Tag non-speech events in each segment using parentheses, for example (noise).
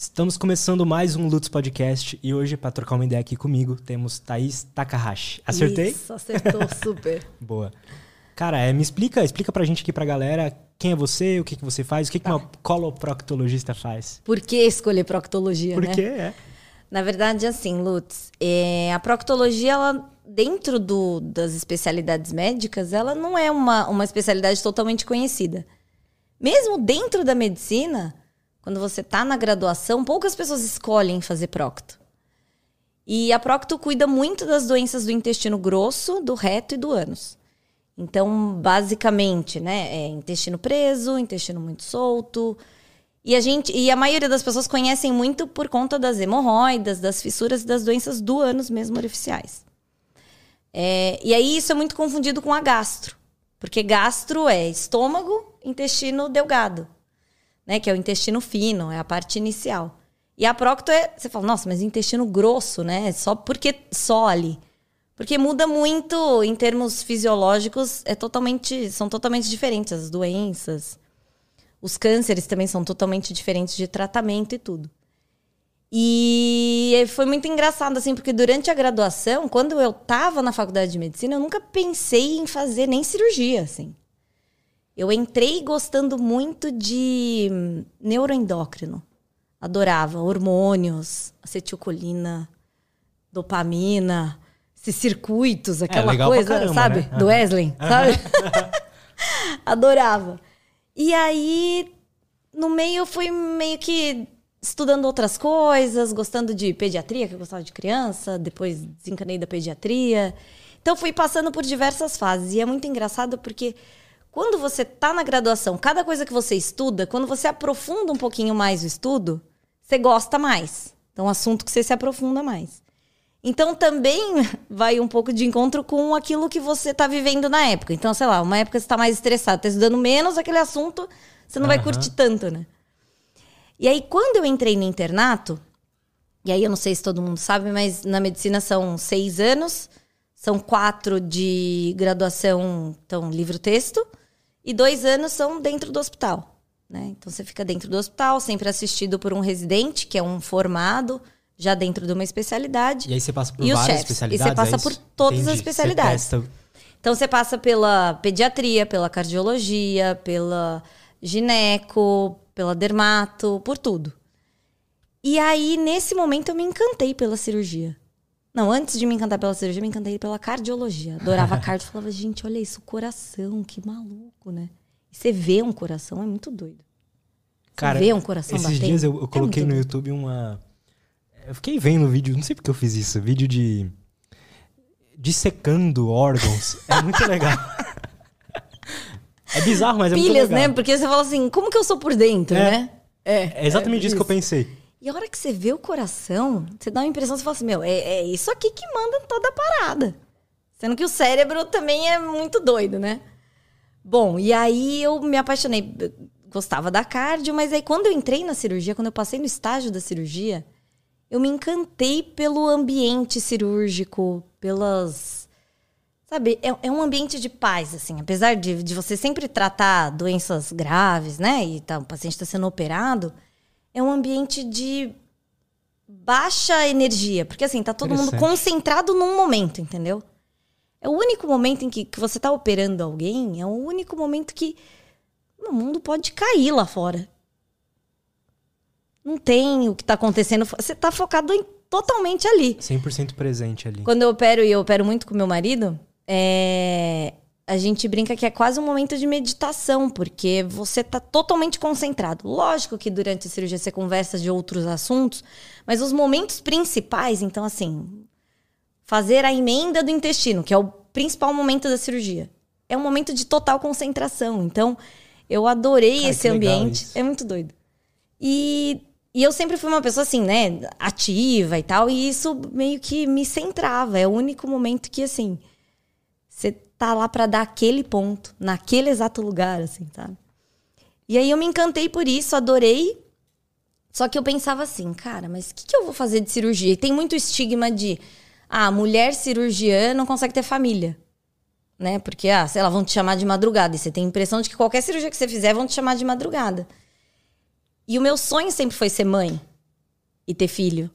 Estamos começando mais um Lutz Podcast e hoje, para trocar uma ideia aqui comigo, temos Thaís Takahashi. Acertei? Isso, acertou (laughs) super. Boa. Cara, é, me explica, explica pra gente aqui, pra galera, quem é você, o que, que você faz, o que, que uma coloproctologista faz. Por que escolher proctologia, Por né? quê? É. Na verdade, assim, Lutz, é, a proctologia, ela, dentro do, das especialidades médicas, ela não é uma, uma especialidade totalmente conhecida. Mesmo dentro da medicina, quando você está na graduação, poucas pessoas escolhem fazer procto. E a procto cuida muito das doenças do intestino grosso, do reto e do ânus. Então, basicamente, né, é intestino preso, intestino muito solto. E a gente, e a maioria das pessoas conhecem muito por conta das hemorroidas, das fissuras e das doenças do ânus mesmo orificiais. É, e aí isso é muito confundido com a gastro, porque gastro é estômago, intestino delgado, né, que é o intestino fino, é a parte inicial. E a procto é, você fala, nossa, mas intestino grosso, né? Só porque só ali. Porque muda muito em termos fisiológicos, é totalmente, são totalmente diferentes as doenças. Os cânceres também são totalmente diferentes de tratamento e tudo. E foi muito engraçado, assim, porque durante a graduação, quando eu estava na faculdade de medicina, eu nunca pensei em fazer nem cirurgia, assim. Eu entrei gostando muito de neuroendócrino. Adorava hormônios, acetilcolina, dopamina, esses circuitos, aquela legal pra coisa, caramba, sabe? né? Do Wesley, sabe? (laughs) (laughs) Adorava. E aí, no meio, eu fui meio que estudando outras coisas, gostando de pediatria, que eu gostava de criança, depois desencanei da pediatria. Então, fui passando por diversas fases. E é muito engraçado porque quando você tá na graduação, cada coisa que você estuda, quando você aprofunda um pouquinho mais o estudo, você gosta mais. Então, é um assunto que você se aprofunda mais. Então também (laughs) vai um pouco de encontro com aquilo que você está vivendo na época. Então, sei lá, uma época você está mais estressado, está estudando menos aquele assunto, você não vai Aham. curtir tanto, né? E aí, quando eu entrei no internato, e aí eu não sei se todo mundo sabe, mas na medicina são seis anos, são quatro de graduação, então, livro-texto, e dois anos são dentro do hospital. Né? Então você fica dentro do hospital, sempre assistido por um residente, que é um formado, já dentro de uma especialidade. E aí você passa por E várias chefes. especialidades. E você passa é por todas as Entendi. especialidades. Você testa- Então você passa pela pediatria, pela cardiologia, pela gineco, pela dermato, por tudo. E aí, nesse momento, eu me encantei pela cirurgia. Não, antes de me encantar pela cirurgia, eu me encantei pela cardiologia. Adorava (laughs) cardio. Falava, gente, olha isso, coração, que maluco, né? E você vê um coração, é muito doido. Você Cara, vê um coração esses batendo. dias eu, eu é coloquei muito no doido. YouTube uma. Eu fiquei vendo vídeo, não sei porque eu fiz isso, vídeo de. dissecando órgãos. É muito (laughs) legal. é bizarro, mas é muito Pilhas, legal. né? Porque você fala assim, como que eu sou por dentro, É. né? É exatamente isso que eu pensei. E a hora que você vê o coração, você dá uma impressão, você fala assim, meu, é, é isso aqui que manda toda a parada. Sendo que o cérebro também é muito doido, né? Bom, e aí eu me apaixonei. Gostava da cardio, mas aí quando eu entrei na cirurgia, quando eu passei no estágio da cirurgia, eu me encantei pelo ambiente cirúrgico, pelas. Sabe, é, é um ambiente de paz, assim. Apesar de, de você sempre tratar doenças graves, né? E tá, o paciente está sendo operado, é um ambiente de baixa energia. Porque, assim, tá todo mundo concentrado num momento, entendeu? É o único momento em que, que você tá operando alguém, é o único momento que o mundo pode cair lá fora. Não tem o que tá acontecendo. Você tá focado em, totalmente ali. 100% presente ali. Quando eu opero, e eu opero muito com meu marido, é, a gente brinca que é quase um momento de meditação, porque você tá totalmente concentrado. Lógico que durante a cirurgia você conversa de outros assuntos, mas os momentos principais, então assim, fazer a emenda do intestino, que é o principal momento da cirurgia, é um momento de total concentração. Então, eu adorei esse ambiente. É muito doido. E, e eu sempre fui uma pessoa assim, né, ativa e tal, e isso meio que me centrava. É o único momento que, assim, você tá lá pra dar aquele ponto, naquele exato lugar, assim, sabe? E aí eu me encantei por isso, adorei. Só que eu pensava assim, cara, mas o que, que eu vou fazer de cirurgia? E tem muito estigma de, ah, mulher cirurgiã não consegue ter família. Né? Porque, ah, sei lá, vão te chamar de madrugada. E você tem a impressão de que qualquer cirurgia que você fizer vão te chamar de madrugada. E o meu sonho sempre foi ser mãe. e ter filho.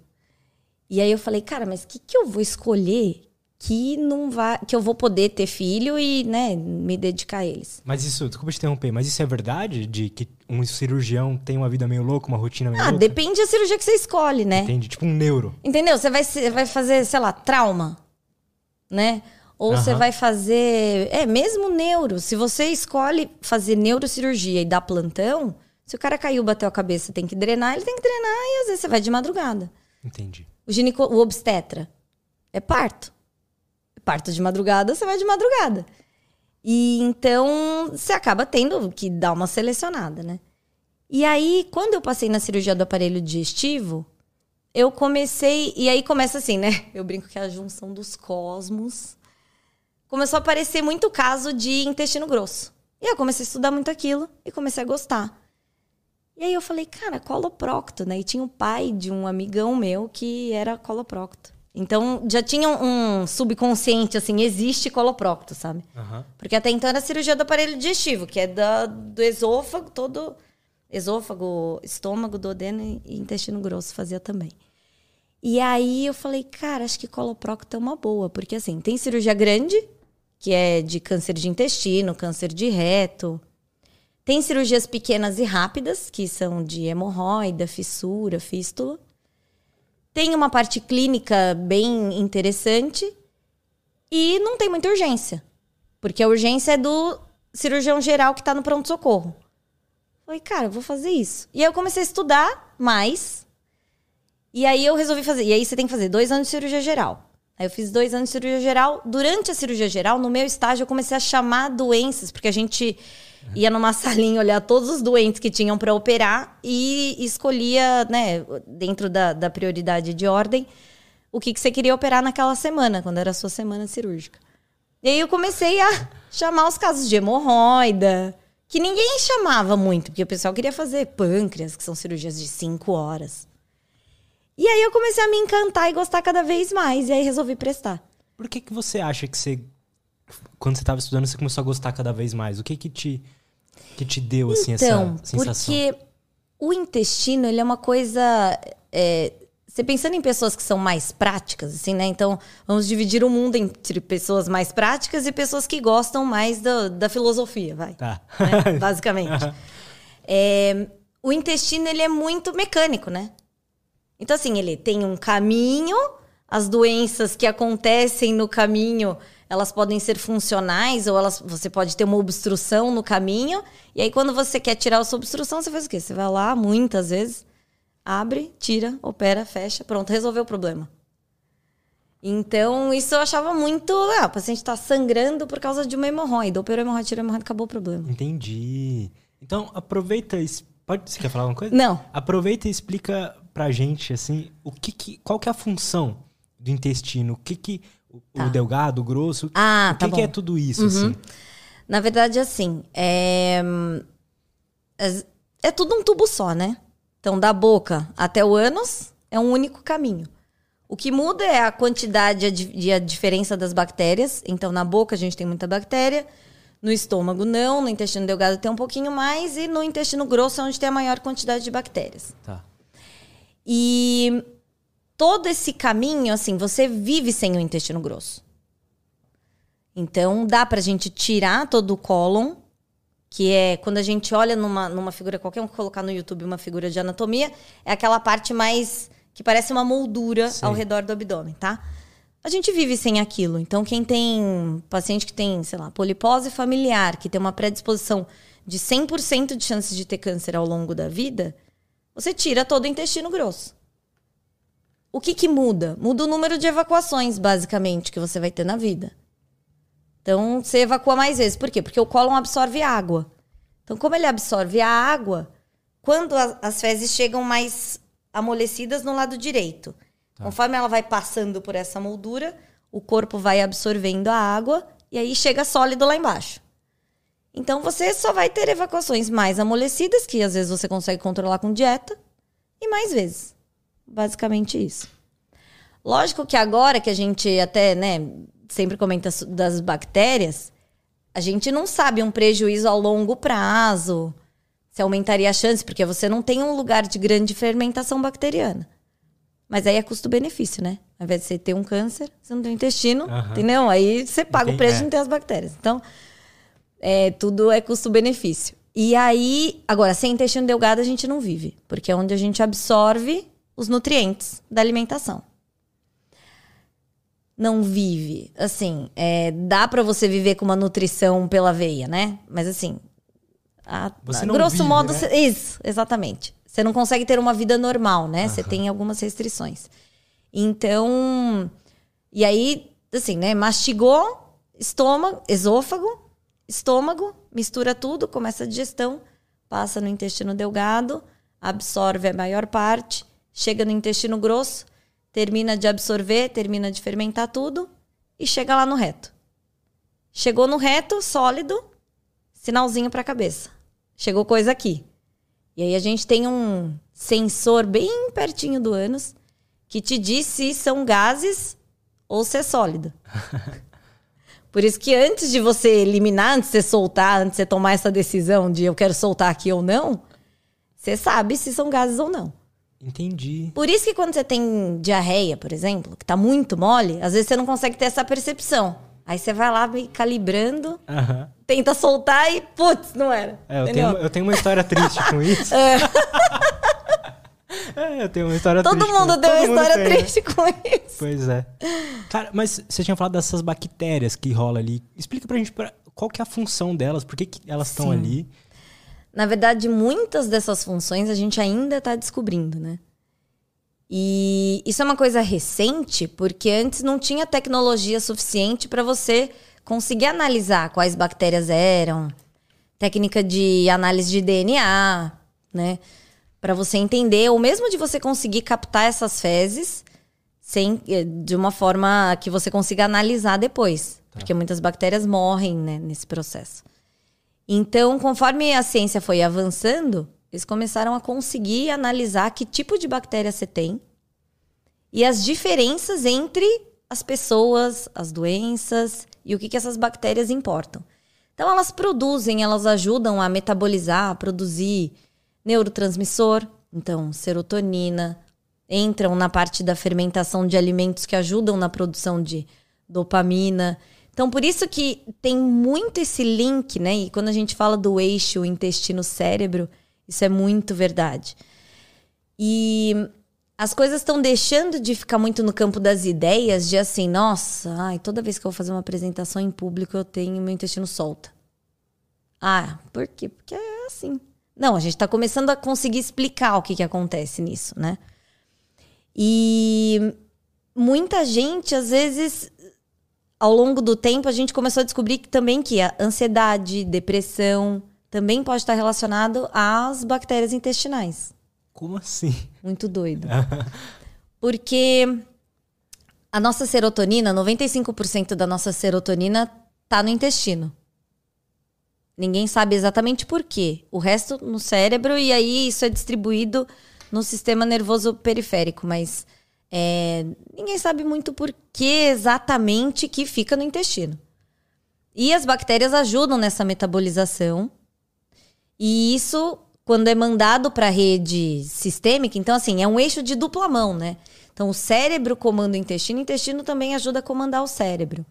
E aí eu falei, cara, mas o que, que eu vou escolher que não vai, que eu vou poder ter filho e, né, me dedicar a eles. Mas isso, desculpa te interromper, mas isso é verdade de que um cirurgião tem uma vida meio louca, uma rotina meio ah, louca? depende da cirurgia que você escolhe, né? Entende? Tipo um neuro. Entendeu? Você vai, você vai fazer, sei lá, trauma, né? Ou você Aham. vai fazer. É, mesmo neuro. Se você escolhe fazer neurocirurgia e dar plantão, se o cara caiu, bateu a cabeça, tem que drenar, ele tem que drenar e às vezes você vai de madrugada. Entendi. O, gineco, o obstetra é parto. Parto de madrugada, você vai de madrugada. E então você acaba tendo que dar uma selecionada, né? E aí, quando eu passei na cirurgia do aparelho digestivo, eu comecei. E aí começa assim, né? (laughs) Eu brinco que é a junção dos cosmos. Começou a aparecer muito caso de intestino grosso. E eu comecei a estudar muito aquilo e comecei a gostar. E aí eu falei, cara, coloprocto, né? E tinha o pai de um amigão meu que era coloprocto. Então já tinha um subconsciente, assim, existe coloprocto, sabe? Aham. Porque até então era a cirurgia do aparelho digestivo, que é da, do esôfago, todo. Esôfago, estômago, duodeno e intestino grosso fazia também. E aí eu falei, cara, acho que coloprocto é uma boa, porque assim, tem cirurgia grande, que é de câncer de intestino, câncer de reto. Tem cirurgias pequenas e rápidas, que são de hemorroida, fissura, fístula. Tem uma parte clínica bem interessante e não tem muita urgência. Porque a urgência é do cirurgião geral que está no pronto-socorro. Falei, cara, vou fazer isso. E aí eu comecei a estudar mais. E aí eu resolvi fazer. E aí você tem que fazer dois anos de cirurgia geral. Aí eu fiz dois anos de cirurgia geral. Durante a cirurgia geral, no meu estágio, eu comecei a chamar doenças, porque a gente ia numa salinha olhar todos os doentes que tinham para operar e escolhia, né, dentro da, da prioridade de ordem, o que, que você queria operar naquela semana, quando era a sua semana cirúrgica. E aí eu comecei a chamar os casos de hemorroida, que ninguém chamava muito, porque o pessoal queria fazer pâncreas, que são cirurgias de cinco horas. E aí eu comecei a me encantar e gostar cada vez mais, e aí resolvi prestar. Por que, que você acha que você, quando você estava estudando, você começou a gostar cada vez mais? O que que te, que te deu, assim, Então, essa sensação? porque o intestino, ele é uma coisa. é, você pensando em pessoas que são mais práticas, assim, né? Então, vamos dividir o mundo entre pessoas mais práticas e pessoas que gostam mais da, da filosofia, vai. Tá. né? (laughs) Basicamente. É, o intestino, ele é muito mecânico, né? Então, assim, ele tem um caminho, as doenças que acontecem no caminho, elas podem ser funcionais ou elas, você pode ter uma obstrução no caminho. E aí, quando você quer tirar essa obstrução, você faz o quê? Você vai lá, muitas vezes, abre, tira, opera, fecha, pronto, resolveu o problema. Então, isso eu achava muito. Ah, o paciente está sangrando por causa de uma hemorroida. Operou a hemorroida, tirou a hemorroida, acabou o problema. Entendi. Então, aproveita. Pode, você quer falar alguma coisa? Não. Aproveita e explica pra gente, assim, o que que, qual que é a função do intestino? O que que. O, o delgado, o grosso? Ah, o que tá que. Uhum. é tudo isso, assim? Na verdade, assim, é... é- é tudo um tubo só, né? Então, da boca até o ânus é um único caminho. O que muda é a quantidade e a diferença das bactérias. Então, na boca a gente tem muita bactéria, no estômago não, no intestino delgado tem um pouquinho mais e no intestino grosso é onde tem a maior quantidade de bactérias. Tá. E todo esse caminho, assim, você vive sem o intestino grosso. Então, dá pra gente tirar todo o cólon, que é quando a gente olha numa, numa figura, qualquer um que colocar no YouTube uma figura de anatomia, é aquela parte mais que parece uma moldura Sei. ao redor do abdômen, tá? A gente vive sem aquilo. Então, quem tem paciente que tem, sei lá, polipose familiar, que tem uma predisposição de 100% de chances de ter câncer ao longo da vida, você tira todo o intestino grosso. O que, que muda? Muda o número de evacuações, basicamente, que você vai ter na vida. Então, você evacua mais vezes. Por quê? Porque o cólon absorve água. Então, como ele absorve a água, quando a- as fezes chegam mais amolecidas no lado direito, conforme ela vai passando por essa moldura, o corpo vai absorvendo a água e aí chega sólido lá embaixo. Então, você só vai ter evacuações mais amolecidas, que às vezes você consegue controlar com dieta, e mais vezes. Basicamente isso. Lógico que agora que a gente até, né, sempre comenta das bactérias, a gente não sabe um prejuízo ao longo prazo, se aumentaria a chance, porque você não tem um lugar de grande fermentação bacteriana. Mas aí é custo-benefício, né? Ao invés de você ter um câncer, você não tem um intestino, Aham. entendeu? Aí você paga o Entendi, preço é. de não ter as bactérias. Então, é, tudo é custo-benefício. E aí, agora, sem intestino delgado a gente não vive, porque é onde a gente absorve os nutrientes da alimentação. Não vive. Assim, é, dá pra você viver com uma nutrição pela veia, né? Mas assim, a, grosso vive, modo, né? cê- isso, exatamente. Você não consegue ter uma vida normal, né? Você tem algumas restrições. Então, e aí, assim, né? Mastigou, estômago, esôfago, estômago, mistura tudo, começa a digestão, passa no intestino delgado, absorve a maior parte, chega no intestino grosso, termina de absorver, termina de fermentar tudo e chega lá no reto. Chegou no reto, sólido, sinalzinho para a cabeça. Chegou coisa aqui. E aí a gente tem um sensor bem pertinho do ânus que te diz se são gases ou se é sólido. (laughs) Por isso que antes de você eliminar, antes de você soltar, antes de você tomar essa decisão de eu quero soltar aqui ou não, você sabe se são gases ou não. Entendi. Por isso que quando você tem diarreia, por exemplo, que tá muito mole, às vezes você não consegue ter essa percepção. Aí você vai lá meio calibrando, Aham. tenta soltar e, putz, não era. É, eu tenho, eu tenho uma história triste com (laughs) isso. É, eu tenho uma história Todo triste. mundo com... tem uma todo mundo história tem, né? triste com isso. Pois é. Cara, mas você tinha falado dessas bactérias que rola ali. Explica pra gente pra- qual que é a função delas, por que, que elas estão ali. Na verdade, muitas dessas funções a gente ainda está descobrindo, né? E isso é uma coisa recente, porque antes não tinha tecnologia suficiente para você conseguir analisar quais bactérias eram, técnica de análise de DNA, né? Para você entender, ou mesmo de você conseguir captar essas fezes sem, eh, de uma forma que você consiga analisar depois. Porque muitas bactérias morrem né, nesse processo. Então, conforme a ciência foi avançando, eles começaram a conseguir analisar que tipo de bactéria você tem e as diferenças entre as pessoas, as doenças e o que, que essas bactérias importam. Então, elas produzem, elas ajudam a metabolizar, a produzir neurotransmissor, então serotonina, entram na parte da fermentação de alimentos que ajudam na produção de dopamina. Então, por isso que tem muito esse link, né? E quando a gente fala do eixo intestino-cérebro, isso é muito verdade. E as coisas estão deixando de ficar muito no campo das ideias, de assim, nossa, ai, toda vez que eu vou fazer uma apresentação em público, eu tenho meu intestino solta. Ah, por quê? Porque é assim. Não, a gente está começando a conseguir explicar o que, que acontece nisso, né? E muita gente, às vezes, ao longo do tempo, a gente começou a descobrir que também que a ansiedade, depressão, também pode estar relacionado às bactérias intestinais. Como assim? Muito doido. (laughs) Porque a nossa serotonina, 95% da nossa serotonina tá no intestino. Ninguém sabe exatamente por quê. O resto no cérebro, e aí isso é distribuído no sistema nervoso periférico, mas é, ninguém sabe muito por que exatamente que fica no intestino. E as bactérias ajudam nessa metabolização. E isso, quando é mandado para a rede sistêmica, então, assim, é um eixo de dupla mão, né? Então, o cérebro comanda o intestino, o intestino também ajuda a comandar o cérebro.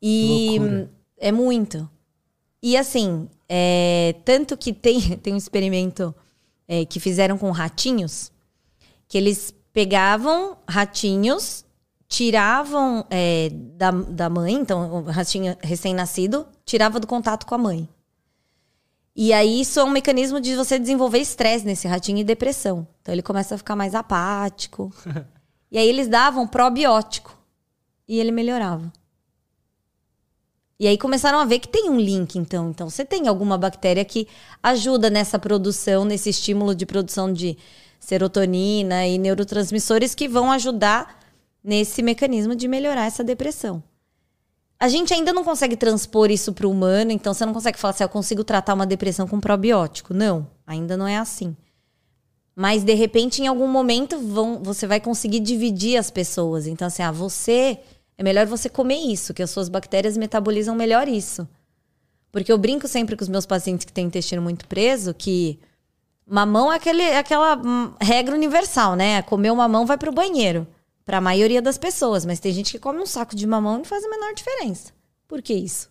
E loucura. é muito. E assim, é, tanto que tem, (laughs) tem um experimento é, que fizeram com ratinhos, que eles pegavam ratinhos, tiravam é, da, da mãe, então o ratinho recém-nascido, tirava do contato com a mãe. E aí isso é um mecanismo de você desenvolver estresse nesse ratinho e depressão. Então ele começa a ficar mais apático. (laughs) e aí eles davam probiótico. E ele melhorava. E aí começaram a ver que tem um link, então. Então, você tem alguma bactéria que ajuda nessa produção, nesse estímulo de produção de serotonina e neurotransmissores que vão ajudar nesse mecanismo de melhorar essa depressão. A gente ainda não consegue transpor isso para o humano, então você não consegue falar assim, "Ah, eu consigo tratar uma depressão com probiótico. Não, ainda não é assim. Mas de repente, em algum momento, vão, você vai conseguir dividir as pessoas. Então, assim, ah, você. É melhor você comer isso, que as suas bactérias metabolizam melhor isso. Porque eu brinco sempre com os meus pacientes que têm intestino muito preso que Mamão é aquele, aquela hum, regra universal, né? Comer uma mamão vai pro banheiro. Pra maioria das pessoas. Mas tem gente que come um saco de mamão e não faz a menor diferença. Por que isso?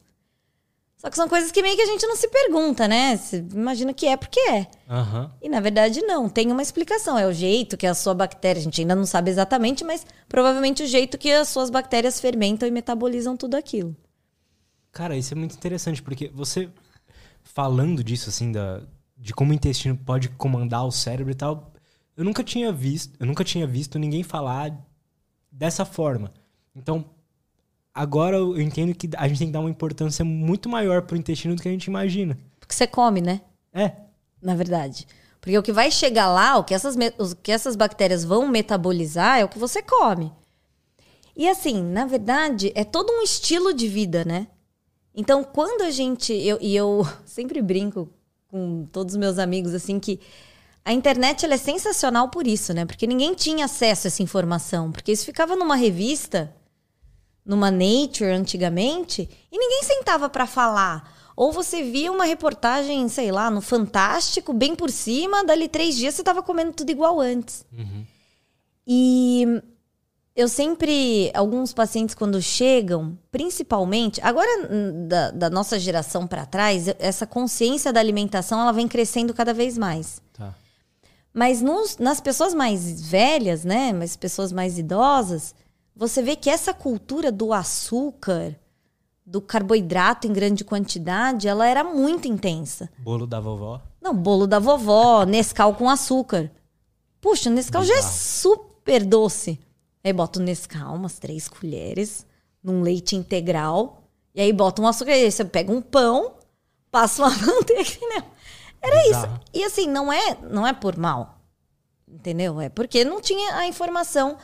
Só que são coisas que meio que a gente não se pergunta, né? Você imagina que é porque é. Aham. E na verdade não, tem uma explicação. É o jeito que a sua bactéria, a gente ainda não sabe exatamente, mas provavelmente o jeito que as suas bactérias fermentam e metabolizam tudo aquilo. Cara, isso é muito interessante, porque você falando disso, assim, da, de como o intestino pode comandar o cérebro e tal, eu nunca tinha visto, eu nunca tinha visto ninguém falar dessa forma. Então, agora eu entendo que a gente tem que dar uma importância muito maior pro intestino do que a gente imagina. Porque você come, né? É. Na verdade. Porque o que vai chegar lá, o que essas, o que essas bactérias vão metabolizar é o que você come. E assim, na verdade, é todo um estilo de vida, né? Então, quando a gente. Eu, e eu (laughs) sempre brinco com todos os meus amigos, assim, que a internet ela é sensacional por isso, né? Porque ninguém tinha acesso a essa informação. Porque isso ficava numa revista, numa Nature antigamente, e ninguém sentava pra falar. Ou você via uma reportagem, sei lá, no Fantástico, bem por cima, dali três dias você tava comendo tudo igual antes. E eu sempre, alguns pacientes quando chegam, principalmente, agora hum, da, da nossa geração para trás, essa consciência da alimentação ela vem crescendo cada vez mais. Tá. Mas nos- nas pessoas mais velhas, né, mas pessoas mais idosas, você vê que essa cultura do açúcar, do carboidrato em grande quantidade, ela era muito intensa. Bolo da vovó. Não, bolo da vovó, Nescau com açúcar. Puxa, Nescau já é Bizarro. super doce. Aí bota o Nescau, umas três colheres, num leite integral. E aí bota um açúcar. Aí você pega um pão, passa uma (laughs) manteiga, entendeu? Era Bizarro. isso. E assim, não é, não é por mal. Entendeu? É porque não tinha a informação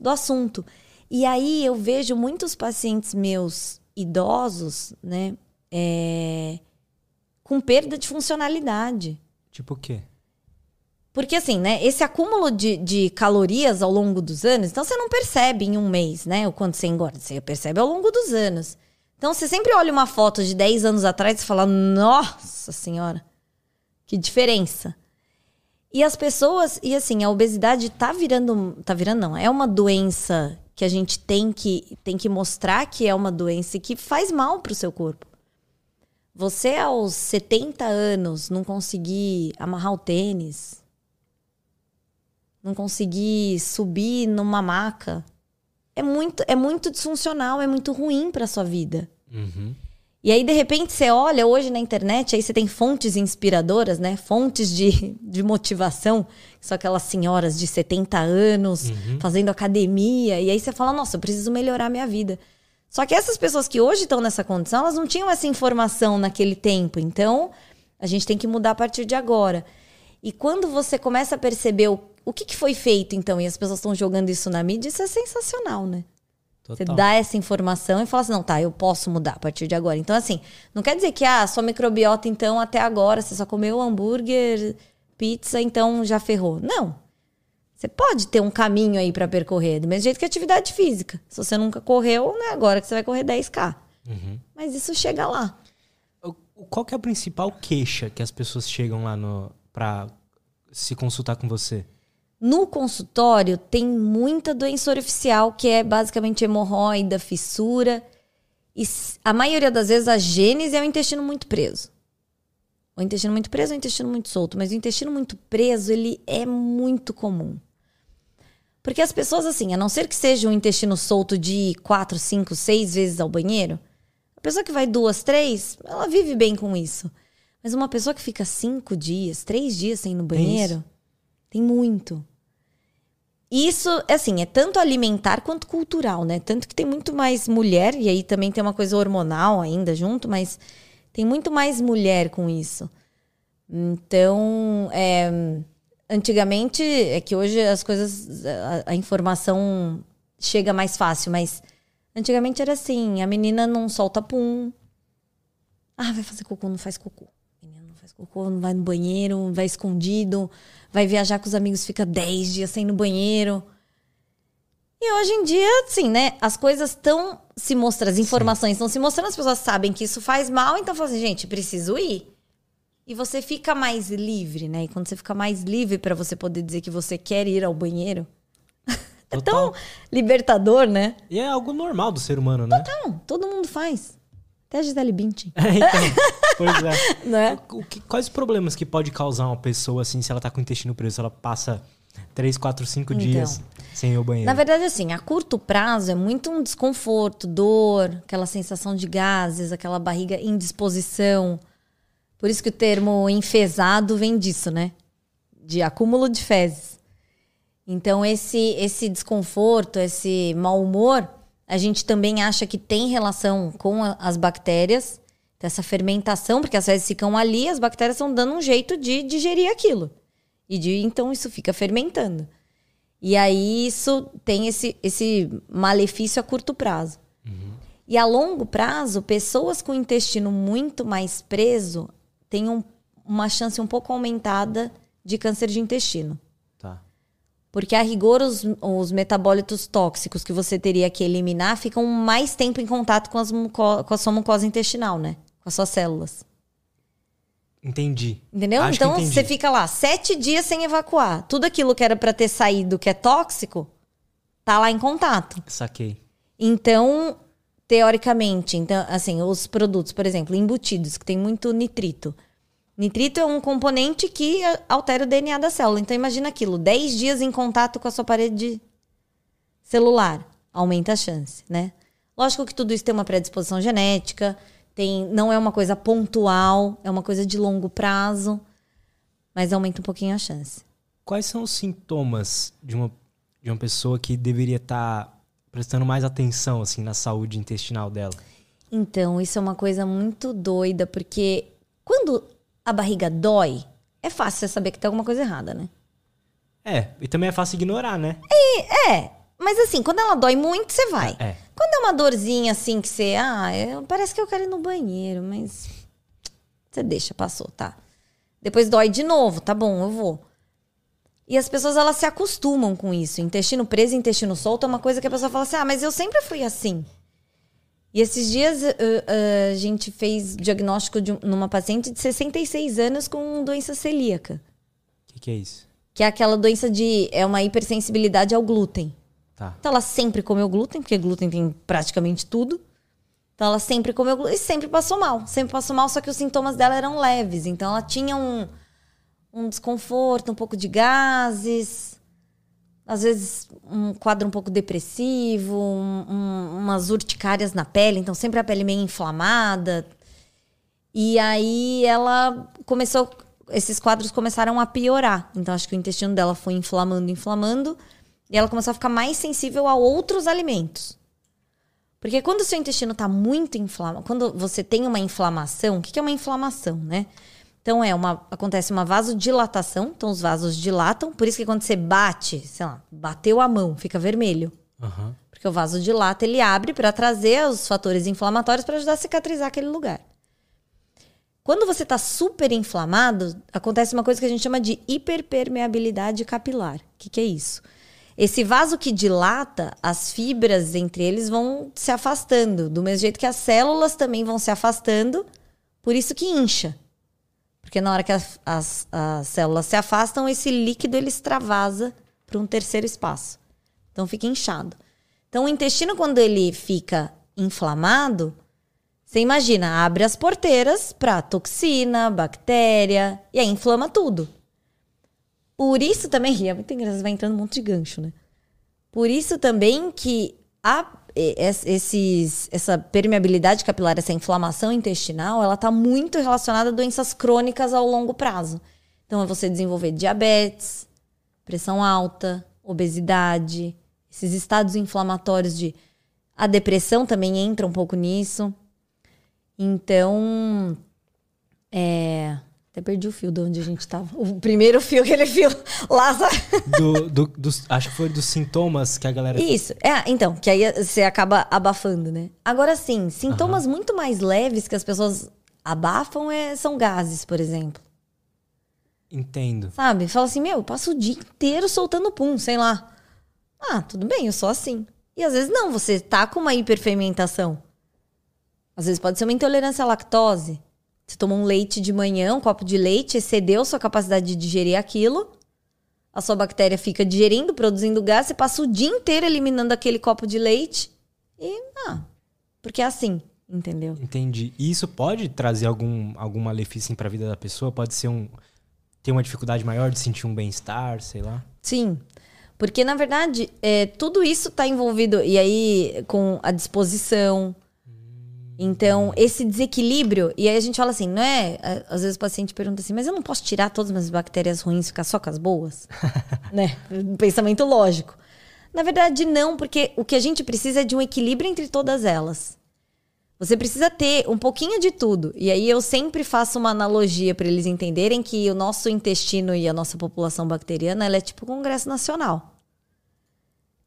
do assunto. E aí eu vejo muitos pacientes meus idosos, né? é, com perda de funcionalidade. Tipo o quê? Porque assim, né? Esse acúmulo de, de calorias ao longo dos anos, então você não percebe em um mês, né? O quanto você engorda, você percebe ao longo dos anos. Então você sempre olha uma foto de 10 anos atrás e fala, nossa senhora, que diferença. E as pessoas, e assim, a obesidade tá virando, tá virando não, é uma doença que a gente tem que, tem que mostrar que é uma doença e que faz mal pro seu corpo. Você aos 70 anos não conseguir amarrar o tênis, não conseguir subir numa maca, é muito, é muito disfuncional, é muito ruim para sua vida. Uhum. E aí, de repente, você olha hoje na internet, aí você tem fontes inspiradoras, né? Fontes de, de motivação, que são aquelas senhoras de 70 anos fazendo academia. E aí você fala, nossa, eu preciso melhorar minha vida. Só que essas pessoas que hoje estão nessa condição, elas não tinham essa informação naquele tempo. Então, a gente tem que mudar a partir de agora. E quando você começa a perceber o, o que, que foi feito, então, e as pessoas estão jogando isso na mídia, isso é sensacional, né? Você Total. dá essa informação e fala assim, não, tá, eu posso mudar a partir de agora. Então, assim, não quer dizer que, ah, sua microbiota, então, até agora, você só comeu hambúrguer, pizza, então já ferrou. Não. Você pode ter um caminho aí pra percorrer, do mesmo jeito que atividade física. Se você nunca correu, não é agora que você vai correr 10K. Uhum. Mas isso chega lá. Qual que é a principal queixa que as pessoas chegam lá no, pra se consultar com você? No consultório tem muita doença oficial, que é basicamente hemorroida, fissura. E a maioria das vezes a gênese é o intestino muito preso. O intestino muito preso é o intestino muito solto, mas o intestino muito preso, ele é muito comum. Porque as pessoas, assim, a não ser que seja um intestino solto de ir quatro, cinco, seis vezes ao banheiro, a pessoa que vai duas, três, ela vive bem com isso. Mas uma pessoa que fica cinco dias, três dias sem ir no banheiro, tem muito. Isso, assim, é tanto alimentar quanto cultural, né? Tanto que tem muito mais mulher, e aí também tem uma coisa hormonal ainda junto, mas tem muito mais mulher com isso. Então, é, antigamente, é que hoje as coisas, a, a informação chega mais fácil, mas antigamente era assim: a menina não solta pum. Ah, vai fazer cocô, não faz cocô. Faz cocô, não vai no banheiro, vai escondido, vai viajar com os amigos, fica 10 dias sem ir no banheiro. E hoje em dia, assim, né? As coisas estão se mostrando, as informações estão se mostrando, as pessoas sabem que isso faz mal, então falam assim, gente, preciso ir. e você fica mais livre, né? E quando você fica mais livre para você poder dizer que você quer ir ao banheiro, (laughs) é Total. tão libertador, né? E é algo normal do ser humano, né? Não, todo mundo faz. Até a Gisele Bündchen, É, então, (laughs) pois é. né? O que- quais os problemas que pode causar uma pessoa assim se ela tá com o intestino preso? Se ela passa 3, 4, 5 Então. dias sem ir ao banheiro? Na verdade, assim, a curto prazo é muito um desconforto, dor, aquela sensação de gases, aquela barriga em disposição. Por isso que o termo enfesado vem disso, né? De acúmulo de fezes. Então, esse, esse desconforto, esse mau humor, a gente também acha que tem relação com a- as bactérias, dessa fermentação, porque as fezes ficam ali, as bactérias estão dando um jeito de digerir aquilo. E de, então isso fica fermentando. E aí isso tem esse, esse malefício a curto prazo. E a longo prazo, pessoas com intestino muito mais preso têm um- uma chance um pouco aumentada de câncer de intestino. Porque, a rigor, os, os metabólitos tóxicos que você teria que eliminar ficam mais tempo em contato com, as muco- com a sua mucosa intestinal, né? Com as suas células. Entendi. Entendeu? Acho então entendi. você fica lá sete dias sem evacuar. Tudo aquilo que era pra ter saído que é tóxico, tá lá em contato. Saquei. Então, teoricamente, então, assim, os produtos, por exemplo, embutidos, que tem muito nitrito. Nitrito é um componente que eh, altera o DNA da célula. Então, imagina aquilo: 10 dias em contato com a sua parede celular. Aumenta a chance, né? Lógico que tudo isso tem uma predisposição genética, tem, não é uma coisa pontual, é uma coisa de longo prazo, mas aumenta um pouquinho a chance. Quais são os sintomas de uma, de uma pessoa que deveria estar prestando mais atenção assim na saúde intestinal dela? Então, isso é uma coisa muito doida, porque quando a barriga dói, é fácil você saber que tem alguma coisa errada, né? É, e também é fácil ignorar, né? É, mas assim, quando ela dói muito, você vai. É. Quando é uma dorzinha assim que você, ah, parece que eu quero ir no banheiro, mas você deixa, passou, tá? Depois dói de novo, tá bom, eu vou. E as pessoas elas se acostumam com isso. Intestino preso, intestino solto é uma coisa que a pessoa fala assim: "Ah, mas eu sempre fui assim". E esses dias uh, uh, a gente fez diagnóstico de um- numa paciente de 66 anos com doença celíaca, O que, que é isso? que é aquela doença de é uma hipersensibilidade ao glúten. Tá. Então ela sempre comeu glúten, porque glúten tem praticamente tudo. Então ela sempre comeu glúten e sempre passou mal. Sempre passou mal, só que os sintomas dela eram leves. Então ela tinha um, um desconforto, um pouco de gases, às vezes um quadro um pouco depressivo, um- um- umas urticárias na pele, então sempre a pele meio inflamada. E aí ela começou, esses quadros começaram a piorar. Então acho que o intestino dela foi inflamando, inflamando, e ela começou a ficar mais sensível a outros alimentos. Porque quando o seu intestino está muito inflamado, quando você tem uma inflamação, o que que é uma inflamação, né? Então é uma acontece uma vasodilatação, então os vasos dilatam, por isso que quando você bate, sei lá, bateu a mão, fica vermelho. Aham. Porque o vaso dilata, ele abre para trazer os fatores inflamatórios para ajudar a cicatrizar aquele lugar. Quando você está super inflamado, acontece uma coisa que a gente chama de hiperpermeabilidade capilar. O que, que é isso? Esse vaso que dilata, as fibras entre eles vão se afastando, do mesmo jeito que as células também vão se afastando, por isso que incha. Porque na hora que as, as- as células se afastam, esse líquido ele extravasa para um terceiro espaço. Então fica inchado. Então o intestino, quando ele fica inflamado, você imagina, abre as porteiras para toxina, bactéria, e aí inflama tudo. Por isso também, (laughs) é muito engraçado, vai entrando um monte de gancho, né? Por isso também que a, esses, essa permeabilidade capilar, essa inflamação intestinal, ela está muito relacionada a doenças crônicas ao longo prazo. Então é você desenvolver diabetes, pressão alta, obesidade, esses estados inflamatórios de. A depressão também entra um pouco nisso. Então. É. Até perdi o fio de onde a gente tava. O primeiro fio, aquele fio lá. sabe? Do, do- dos- acho que foi dos sintomas que a galera. Isso. É, então, que aí você acaba abafando, né? Agora sim, sintomas muito mais leves que as pessoas abafam é, são gases, por exemplo. Entendo. Sabe? Fala assim, meu, eu passo o dia inteiro soltando pum, sei lá. Ah, tudo bem, eu sou assim. E às vezes não, você tá com uma hiperfermentação. Às vezes pode ser uma intolerância à lactose. Você tomou um leite de manhã, um copo de leite, excedeu sua capacidade de digerir aquilo. A sua bactéria fica digerindo, produzindo gás, você passa o dia inteiro eliminando aquele copo de leite. E, ah, porque é assim, entendeu? Entendi. E isso pode trazer algum, algum malefício para a vida da pessoa? Pode ser um. ter uma dificuldade maior de sentir um bem-estar, sei lá? Sim. Porque, na verdade, é, tudo isso está envolvido, e aí, com a disposição. Então, esse desequilíbrio, e aí a gente fala assim, não é? Às vezes o paciente pergunta assim, mas eu não posso tirar todas as minhas bactérias ruins e ficar só com as boas? (laughs) né? Pensamento lógico. Na verdade, não, porque o que a gente precisa é de um equilíbrio entre todas elas. Você precisa ter um pouquinho de tudo. E aí eu sempre faço uma analogia para eles entenderem que o nosso intestino e a nossa população bacteriana ela é tipo o Congresso Nacional.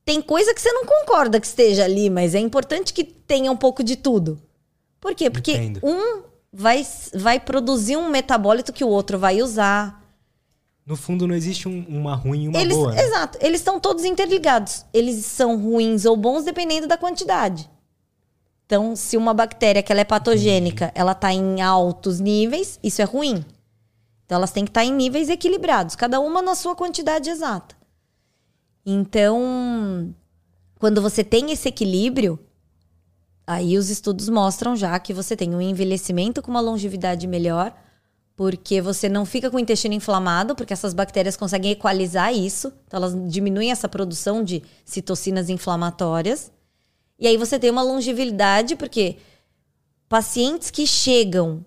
Tem coisa que você não concorda que esteja ali, mas é importante que tenha um pouco de tudo. Por quê? Porque Entendo. um vai, vai produzir um metabólito que o outro vai usar. No fundo, não existe um, uma ruim e uma eles, boa. Né? Exato. Eles estão todos interligados. Eles são ruins ou bons dependendo da quantidade. Então, se uma bactéria que ela é patogênica, Entendi. ela está em altos níveis, isso é ruim. Então, elas têm que estar tá em níveis equilibrados, cada uma na sua quantidade exata. Então, quando você tem esse equilíbrio, Aí os estudos mostram já que você tem um envelhecimento com uma longevidade melhor, porque você não fica com o intestino inflamado, porque essas bactérias conseguem equalizar isso, então elas diminuem essa produção de citocinas inflamatórias. E aí você tem uma longevidade, porque pacientes que chegam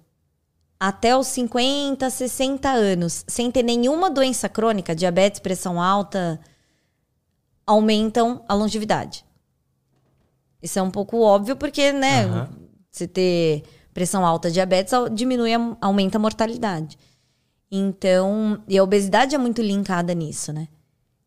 até os 50, 60 anos sem ter nenhuma doença crônica, diabetes, pressão alta, aumentam a longevidade. Isso é um pouco óbvio, porque, né, uhum. você ter pressão alta, diabetes, diminui, aumenta a mortalidade. Então, e a obesidade é muito linkada nisso, né?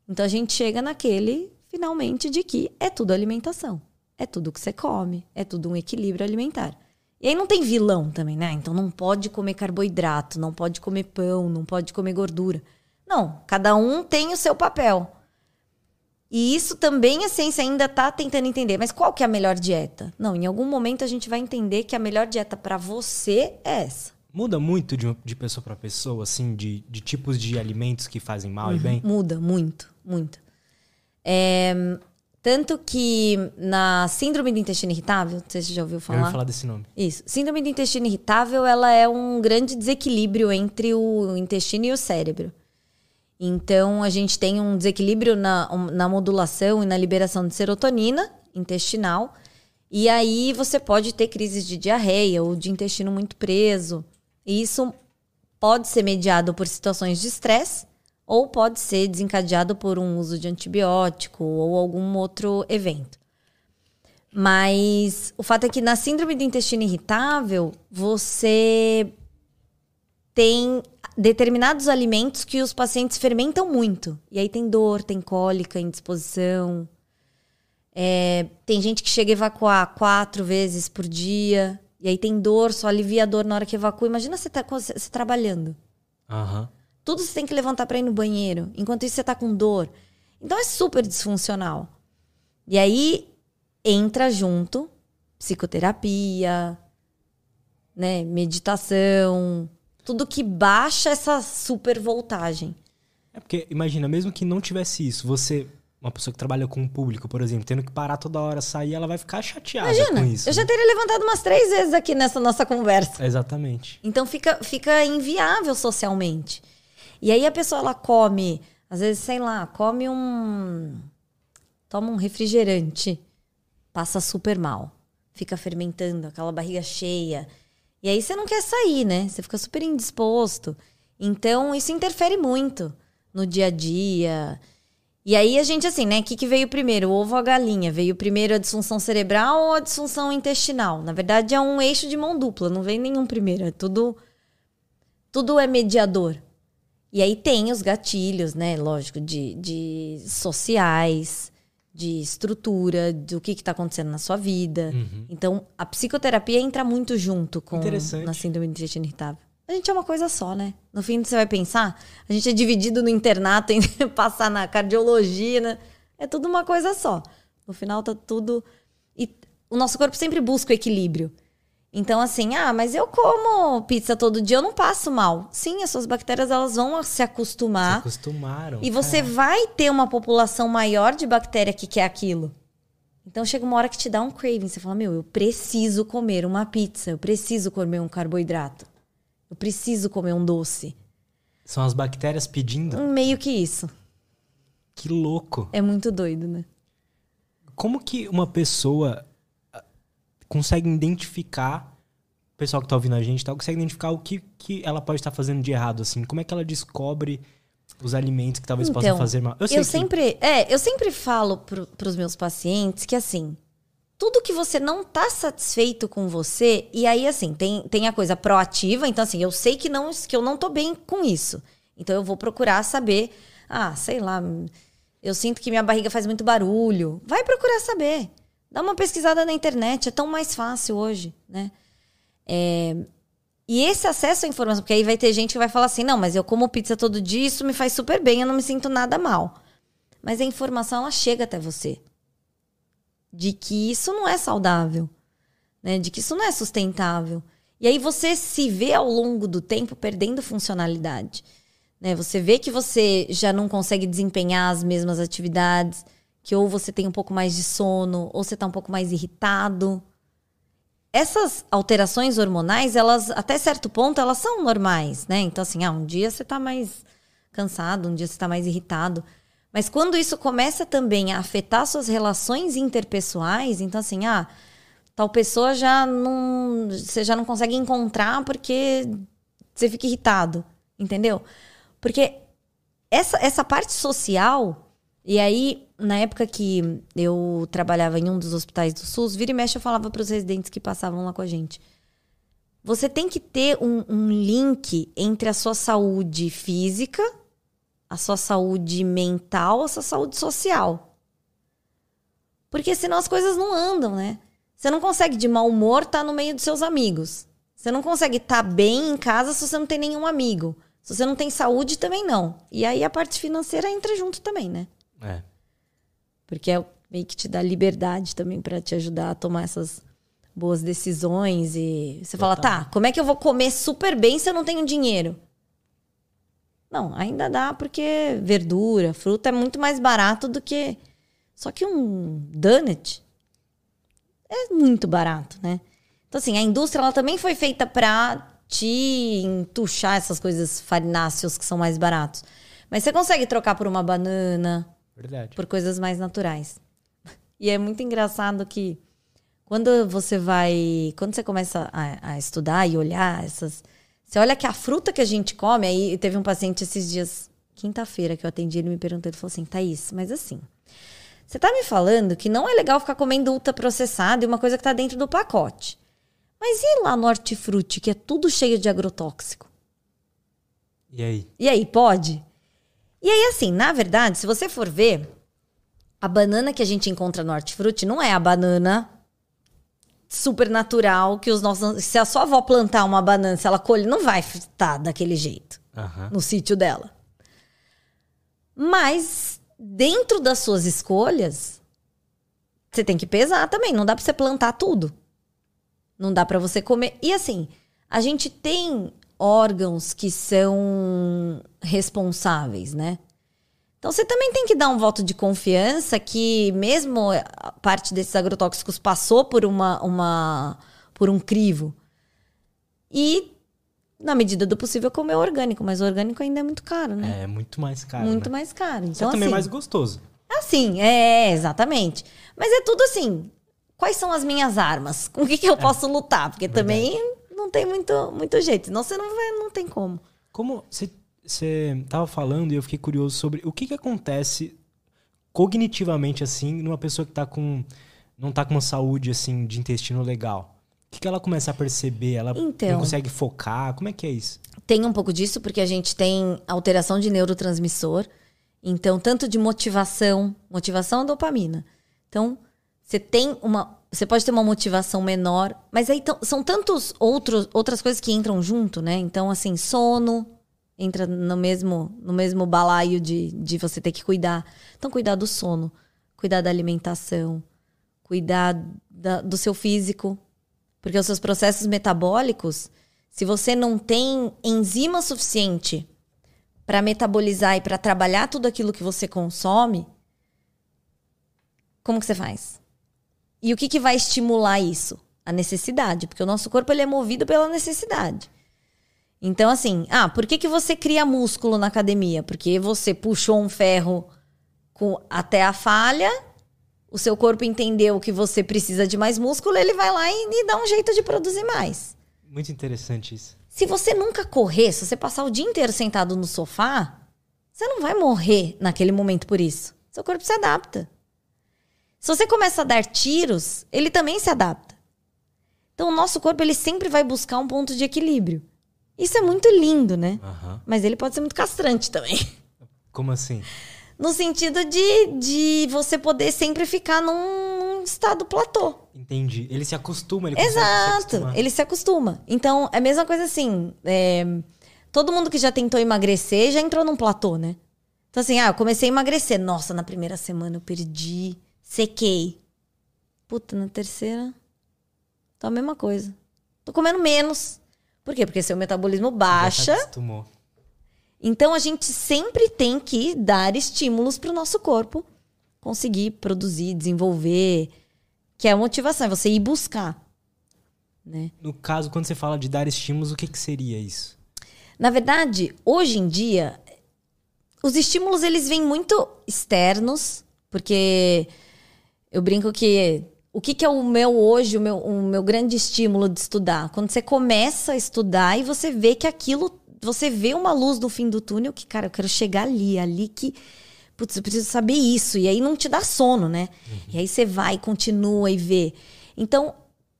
Então a gente chega naquele, finalmente, de que é tudo alimentação. É tudo que você come, é tudo um equilíbrio alimentar. E aí não tem vilão também, né? Então não pode comer carboidrato, não pode comer pão, não pode comer gordura. Não, cada um tem o seu papel. E isso também a ciência ainda está tentando entender. Mas qual que é a melhor dieta? Não, em algum momento a gente vai entender que a melhor dieta para você é essa. Muda muito de, de pessoa para pessoa, assim, de, de tipos de alimentos que fazem mal uhum. e bem? Muda, muito, muito. É, tanto que na síndrome do intestino irritável, não sei se você já ouviu falar. Eu ouvi falar desse nome. Isso. Síndrome do intestino irritável, ela é um grande desequilíbrio entre o intestino e o cérebro. Então, a gente tem um desequilíbrio na, na modulação e na liberação de serotonina intestinal. E aí você pode ter crises de diarreia ou de intestino muito preso. E isso pode ser mediado por situações de estresse ou pode ser desencadeado por um uso de antibiótico ou algum outro evento. Mas o fato é que na síndrome do intestino irritável, você tem determinados alimentos que os pacientes fermentam muito. E aí tem dor, tem cólica, indisposição. É, tem gente que chega a evacuar quatro vezes por dia. E aí tem dor, só alivia a dor na hora que evacua. Imagina você, tá, você, você trabalhando. Uhum. Tudo você tem que levantar para ir no banheiro. Enquanto isso, você tá com dor. Então é super disfuncional. E aí entra junto psicoterapia, né, meditação, tudo que baixa essa super voltagem. É porque, imagina, mesmo que não tivesse isso, você, uma pessoa que trabalha com o público, por exemplo, tendo que parar toda hora, sair, ela vai ficar chateada imagina, com isso. Eu né? já teria levantado umas três vezes aqui nessa nossa conversa. Exatamente. Então fica, fica inviável socialmente. E aí a pessoa, ela come, às vezes, sei lá, come um. Toma um refrigerante, passa super mal. Fica fermentando, aquela barriga cheia e aí você não quer sair, né? Você fica super indisposto. Então, isso interfere muito no dia a dia. E aí a gente, assim, né? O que, que veio primeiro? O ovo ou a galinha? Veio primeiro a disfunção cerebral ou a disfunção intestinal? Na verdade, é um eixo de mão dupla, não vem nenhum primeiro. É tudo. Tudo é mediador. E aí tem os gatilhos, né? Lógico, de, de sociais, de estrutura, do que está acontecendo na sua vida. Uhum. Então, a psicoterapia entra muito junto com na síndrome de intestino irritável. A gente é uma coisa só, né? No fim, você vai pensar, a gente é dividido no internato, (laughs) em passar na cardiologia, né? é tudo uma coisa só. No final, tá tudo. E o nosso corpo sempre busca o equilíbrio. Então, assim, ah, mas eu como pizza todo dia, eu não passo mal. Sim, as suas bactérias elas vão se acostumar. Se acostumaram. E você cara. vai ter uma população maior de bactéria que quer aquilo. Então chega uma hora que te dá um craving. Você fala, meu, eu preciso comer uma pizza, eu preciso comer um carboidrato, eu preciso comer um doce. São as bactérias pedindo? Meio que isso. Que louco. É muito doido, né? Como que uma pessoa consegue identificar, o pessoal que tá ouvindo a gente, tá, consegue identificar o que, que ela pode estar fazendo de errado, assim? Como é que ela descobre os alimentos que talvez Então, possam fazer mal? Eu, sei que- sempre, é, eu sempre falo pro, pros meus pacientes que assim, tudo que você não tá satisfeito com você, e aí assim, tem, tem a coisa proativa, então assim, eu sei que não que eu não tô bem com isso. Então eu vou procurar saber, ah, sei lá, eu sinto que minha barriga faz muito barulho. Vai procurar saber. Dá uma pesquisada na internet, é tão mais fácil hoje, né? É, e esse acesso à informação, porque aí vai ter gente que vai falar assim: não, mas eu como pizza todo dia, isso me faz super bem, eu não me sinto nada mal. Mas a informação, ela chega até você. De que isso não é saudável, né? De que isso não é sustentável. E aí você se vê ao longo do tempo perdendo funcionalidade. Né? Você vê que você já não consegue desempenhar as mesmas atividades, que ou você tem um pouco mais de sono, ou você está um pouco mais irritado essas alterações hormonais, elas, até certo ponto, elas são normais, né? Então, assim, ah, um dia você tá mais cansado, um dia você tá mais irritado. Mas quando isso começa também a afetar suas relações interpessoais, então, assim, ah, tal pessoa já não. Você já não consegue encontrar porque você fica irritado, entendeu? Porque essa, essa parte social. E aí, na época que eu trabalhava em um dos hospitais do SUS, vira e mexe eu falava para os residentes que passavam lá com a gente. Você tem que ter um, um link entre a sua saúde física, a sua saúde mental, a sua saúde social. Porque senão as coisas não andam, né? Você não consegue de mau humor estar no meio dos seus amigos. Você não consegue estar bem em casa se você não tem nenhum amigo. Se você não tem saúde, também não. E aí a parte financeira entra junto também, né? É. Porque é meio que te dá liberdade também para te ajudar a tomar essas boas decisões e você fala, tá, como é que eu vou comer super bem se eu não tenho dinheiro? Não, ainda dá porque verdura, fruta é muito mais barato do que só que um donut é muito barato, né? Então assim, a indústria ela também foi feita para te entuchar essas coisas farináceos que são mais baratos. Mas você consegue trocar por uma banana, Verdade. por coisas mais naturais. (laughs) E é muito engraçado que quando você vai. Quando você começa a, a estudar e olhar essas. Você olha que a fruta que a gente come, aí teve um paciente esses dias, quinta-feira, que eu atendi, ele me perguntou, ele falou assim, Thaís, mas assim. Você tá me falando que não é legal ficar comendo ultraprocessado e uma coisa que tá dentro do pacote. Mas e lá no hortifruti, que é tudo cheio de agrotóxico? E aí? E aí, pode? E aí, assim, na verdade, se você for ver, a banana que a gente encontra no hortifruti não é a banana super natural que os nossos. Se a sua avó plantar uma banana, se ela colhe, não vai estar daquele jeito no sítio dela. Mas, dentro das suas escolhas, você tem que pesar também. Não dá pra você plantar tudo. Não dá pra você comer. E assim, a gente tem órgãos que são responsáveis, né? Então você também tem que dar um voto de confiança que mesmo parte desses agrotóxicos passou por uma, uma por um crivo. E na medida do possível comer orgânico, mas o orgânico ainda é muito caro, né? É muito mais caro. muito né? mais caro. É Então também assim, mais gostoso. assim, é, exatamente. Mas é tudo assim, quais são as minhas armas? Com o que, que eu posso lutar? Porque também não tem muito, muito jeito, senão você não vai, não tem como. Como você você tava falando e eu fiquei curioso sobre o que que acontece cognitivamente assim numa pessoa que tá com não tá com uma saúde assim de intestino legal. O que que ela começa a perceber? Ela Então. não consegue focar? Como é que é isso? Tem um pouco disso, porque a gente tem alteração de neurotransmissor. Então, tanto de motivação, motivação é dopamina. Então, você tem uma. Você pode ter uma motivação menor, mas aí são tantos outros, outras coisas que entram junto, né? Então, assim, sono entra no mesmo, no mesmo balaio de, de você ter que cuidar. Então, cuidar do sono, cuidar da alimentação, cuidar da- do seu físico. Porque os seus processos metabólicos, se você não tem enzima suficiente para metabolizar e para trabalhar tudo aquilo que você consome, como que você faz? E o que, que vai estimular isso? A necessidade, porque o nosso corpo ele é movido pela necessidade. Então, assim, ah, por que, que você cria músculo na academia? Porque você puxou um ferro com, até a falha, o seu corpo entendeu que você precisa de mais músculo, ele vai lá e, e dá um jeito de produzir mais. Muito interessante isso. Se você nunca correr, se você passar o dia inteiro sentado no sofá, você não vai morrer naquele momento por isso. Seu corpo se adapta. Se você começa a dar tiros, ele também se adapta. Então, o nosso corpo ele sempre vai buscar um ponto de equilíbrio. Isso é muito lindo, né? Aham. Mas ele pode ser muito castrante também. Como assim? No sentido de, de você poder sempre ficar num, num estado platô. Entendi. Ele se acostuma, ele se Exato. acostumar. Ele se acostuma. Então, é a mesma coisa assim. é, todo mundo que já tentou emagrecer já entrou num platô, né? Então, assim, ah, eu comecei a emagrecer. Nossa, na primeira semana eu perdi, sequei. Puta, na terceira. Tô a mesma coisa. Tô comendo menos. Por quê? Porque seu metabolismo Já baixa. acostumou. Então a gente sempre tem que dar estímulos para o nosso corpo conseguir produzir, desenvolver, que é a motivação, é você ir buscar, né? No caso, quando você fala de dar estímulos, o que, que seria isso? Na verdade, hoje em dia, os estímulos eles vêm muito externos, porque eu brinco que o que, que é o meu hoje, o meu, o meu grande estímulo de estudar? Quando você começa a estudar e você vê que aquilo, você vê uma luz no fim do túnel, que, cara, eu quero chegar ali, ali que. Putz, eu preciso saber isso. E aí não te dá sono, né? E aí você vai, continua e vê. Então,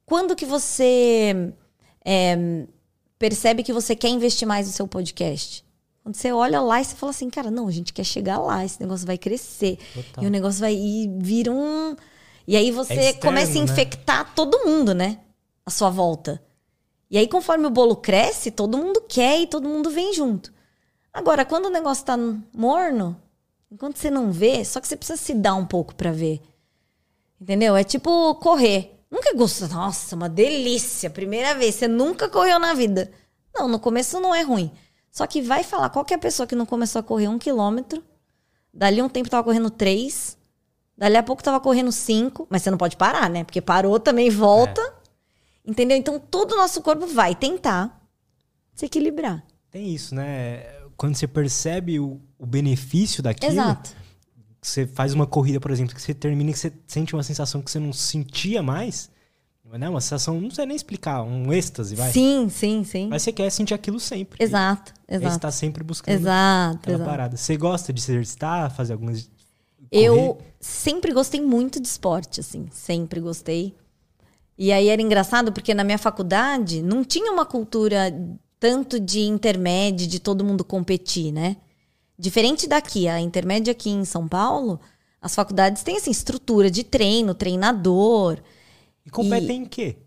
quando que você é, percebe que você quer investir mais no seu podcast? Quando você olha lá e você fala assim, cara, não, a gente quer chegar lá, esse negócio vai crescer. Total. E o negócio vai vira um. E aí você É externo, começa a né? infectar todo mundo, né? À sua volta. E aí, conforme o bolo cresce, todo mundo quer e todo mundo vem junto. Agora, quando o negócio tá morno, enquanto você não vê, só que você precisa se dar um pouco pra ver. Entendeu? É tipo correr. Nunca gostou. Nossa, uma delícia. Primeira vez. Você nunca correu na vida. Não, no começo não é ruim. Só que vai falar qualquer pessoa que não começou a correr um quilômetro, dali um tempo tava correndo três, dali a pouco tava correndo cinco, mas você não pode parar, né? Porque parou também volta. Entendeu? Então todo o nosso corpo vai tentar se equilibrar. Tem isso, né? Quando você percebe o, o benefício daquilo, Exato. você faz uma corrida, por exemplo, que você termina e que você sente uma sensação que você não sentia mais, não é uma sensação, não sei nem explicar, um êxtase, vai. Sim, sim, sim. Mas você quer sentir aquilo sempre. Exato, E aí você exato. tá sempre buscando Exato, aquela exato. parada. Você gosta de se exercitar, fazer algumas. Eu sempre gostei muito de esporte, assim. Sempre gostei. E aí era engraçado porque na minha faculdade não tinha uma cultura tanto de intermédio, de todo mundo competir, né? Diferente daqui, a intermédia aqui em São Paulo, as faculdades têm assim, estrutura de treino, treinador. E competem em quê?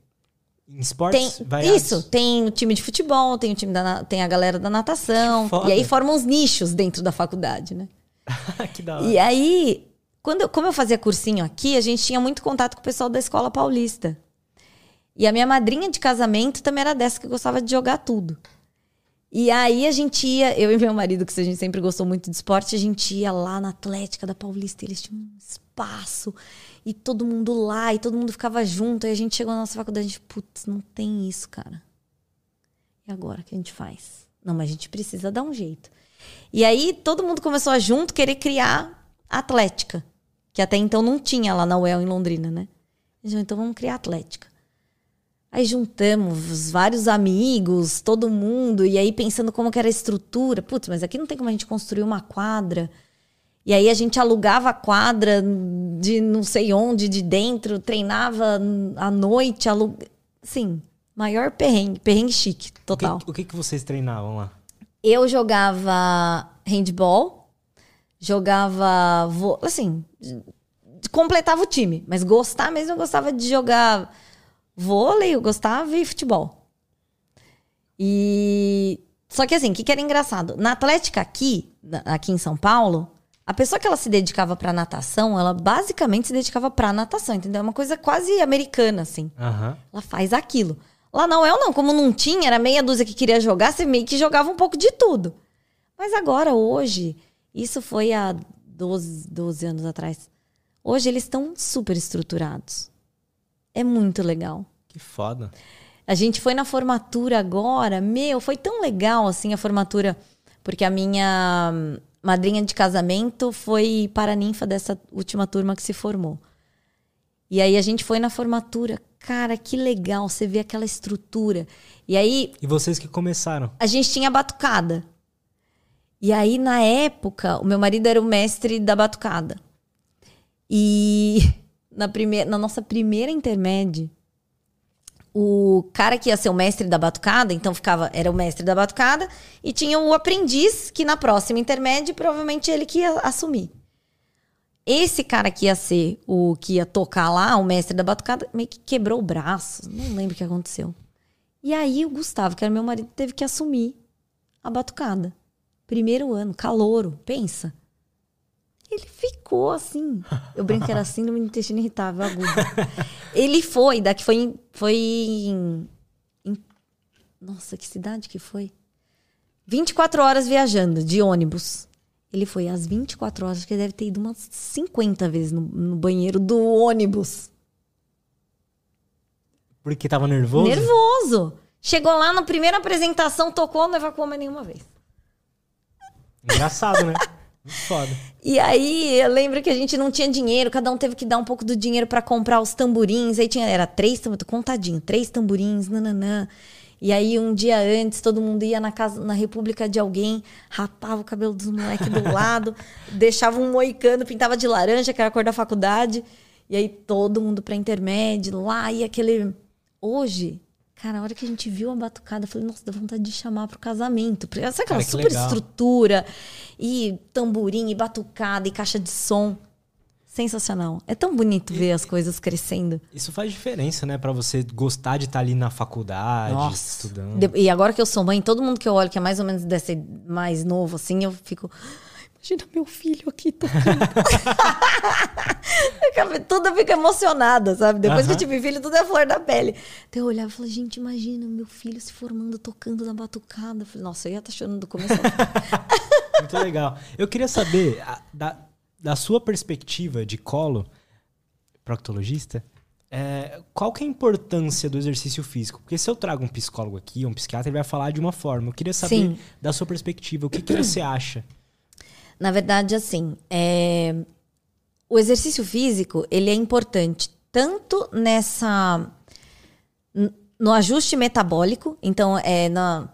Em esportes Tem, variados? isso, tem o time de futebol, tem o time da, tem a galera da natação. E aí formam os nichos dentro da faculdade, né? (laughs) que da hora. E aí, quando eu- como eu fazia cursinho aqui, a gente tinha muito contato com o pessoal da escola paulista. E a minha madrinha de casamento também era dessa que gostava de jogar tudo. E aí a gente ia, eu e meu marido, que a gente sempre gostou muito de esporte, a gente ia lá na Atlética da Paulista, e eles tinham um espaço, e todo mundo lá, e todo mundo ficava junto. Aí a gente chegou na nossa faculdade, a gente, putz, não tem isso, cara. E agora o que a gente faz? Não, mas a gente precisa dar um jeito. E aí todo mundo começou a junto querer criar Atlética, que até então não tinha lá na UEL em Londrina, né? Então vamos criar Atlética. Aí juntamos vários amigos, todo mundo, e aí pensando como que era a estrutura. Putz, mas aqui não tem como a gente construir uma quadra. E aí a gente alugava a quadra de não sei onde, de dentro, treinava à noite, alu... Sim, maior perrengue, perrengue chique, O que, total. o que, que vocês treinavam lá? Eu jogava handball, jogava. vo- Assim, completava o time. Mas gostar mesmo, eu gostava de jogar vôlei, eu gostava e futebol. E. Só que assim, o que, que era engraçado? Na Atlética aqui, aqui em São Paulo, A pessoa que ela se dedicava pra natação, ela basicamente se dedicava pra natação, entendeu? É uma coisa quase americana, assim. Aham. Ela faz aquilo. Lá na UEL, não. Como não tinha, era meia dúzia que queria jogar, você meio que jogava um pouco de tudo. Mas agora, hoje, isso foi há 12, 12 anos atrás. Hoje eles estão super estruturados. É muito legal. Que foda. A gente foi na formatura agora, meu, foi tão legal assim a formatura, porque a minha madrinha de casamento foi paraninfa dessa última turma que se formou. E aí a gente foi na formatura. Cara, que legal, você vê aquela estrutura. E aí E vocês que começaram? a gente tinha batucada. E aí, na época, o meu marido era o mestre da batucada. E (laughs) na, primeira, na nossa primeira intermédia, o cara que ia ser o mestre da batucada, então ficava, era o mestre da batucada, e tinha o aprendiz, que na próxima intermédia, provavelmente ele que ia assumir. Esse cara que ia ser o que ia tocar lá, o mestre da batucada, meio que quebrou o braço. Não lembro o que aconteceu. E aí o Gustavo, que era meu marido, teve que assumir a batucada. Primeiro ano, calouro, pensa. Ele ficou assim. Eu brinco que era síndrome do intestino irritável agudo. Ele foi, daqui foi em, foi em, em- Nossa, que cidade que foi? 24 horas viajando de ônibus. Ele foi às 24 horas, acho que ele deve ter ido umas 50 vezes no, no banheiro do ônibus. Porque tava nervoso? Nervoso. Chegou lá na primeira apresentação, tocou, não evacuou mais nenhuma vez. Engraçado, né? (laughs) Foda. E aí, eu lembro que a gente não tinha dinheiro, cada um teve que dar um pouco do dinheiro pra comprar os tamborins. Aí tinha, era três tamborins, contadinho, três tamborins, nananã. E aí, um dia antes, todo mundo ia na casa, na república de alguém, rapava o cabelo dos moleques do lado, (laughs) deixava um moicano, pintava de laranja, que era a cor da faculdade. E aí, todo mundo pra intermédio, lá, e aquele. Hoje, cara, a hora que a gente viu a batucada, eu falei, nossa, dá vontade de chamar pro casamento. Sabe aquela Cara, super legal. estrutura, e tamborim, e batucada, e caixa de som. Sensacional. É tão bonito ver as coisas crescendo. Isso faz diferença, né? Pra você gostar de estar ali na faculdade, Nossa. estudando. E agora que eu sou mãe, todo mundo que eu olho que é mais ou menos desse mais novo, assim, eu fico. Imagina meu filho aqui tocando. (laughs) tudo eu fico emocionada, sabe? Depois que eu tive filho, tudo é flor da pele. Então eu olhava e falava, gente, imagina meu filho se formando, tocando na batucada. Eu falei, nossa, eu ia estar chorando do começo. (laughs) Muito legal. Eu queria saber, a- da, da sua perspectiva de colo, proctologista, é, qual que é a importância do exercício físico? Porque se eu trago um psicólogo aqui, um psiquiatra, ele vai falar de uma forma. Eu queria saber, Sim. da sua perspectiva, o que, que você acha? Na verdade, assim, é, o exercício físico ele é importante tanto nessa no ajuste metabólico, então é na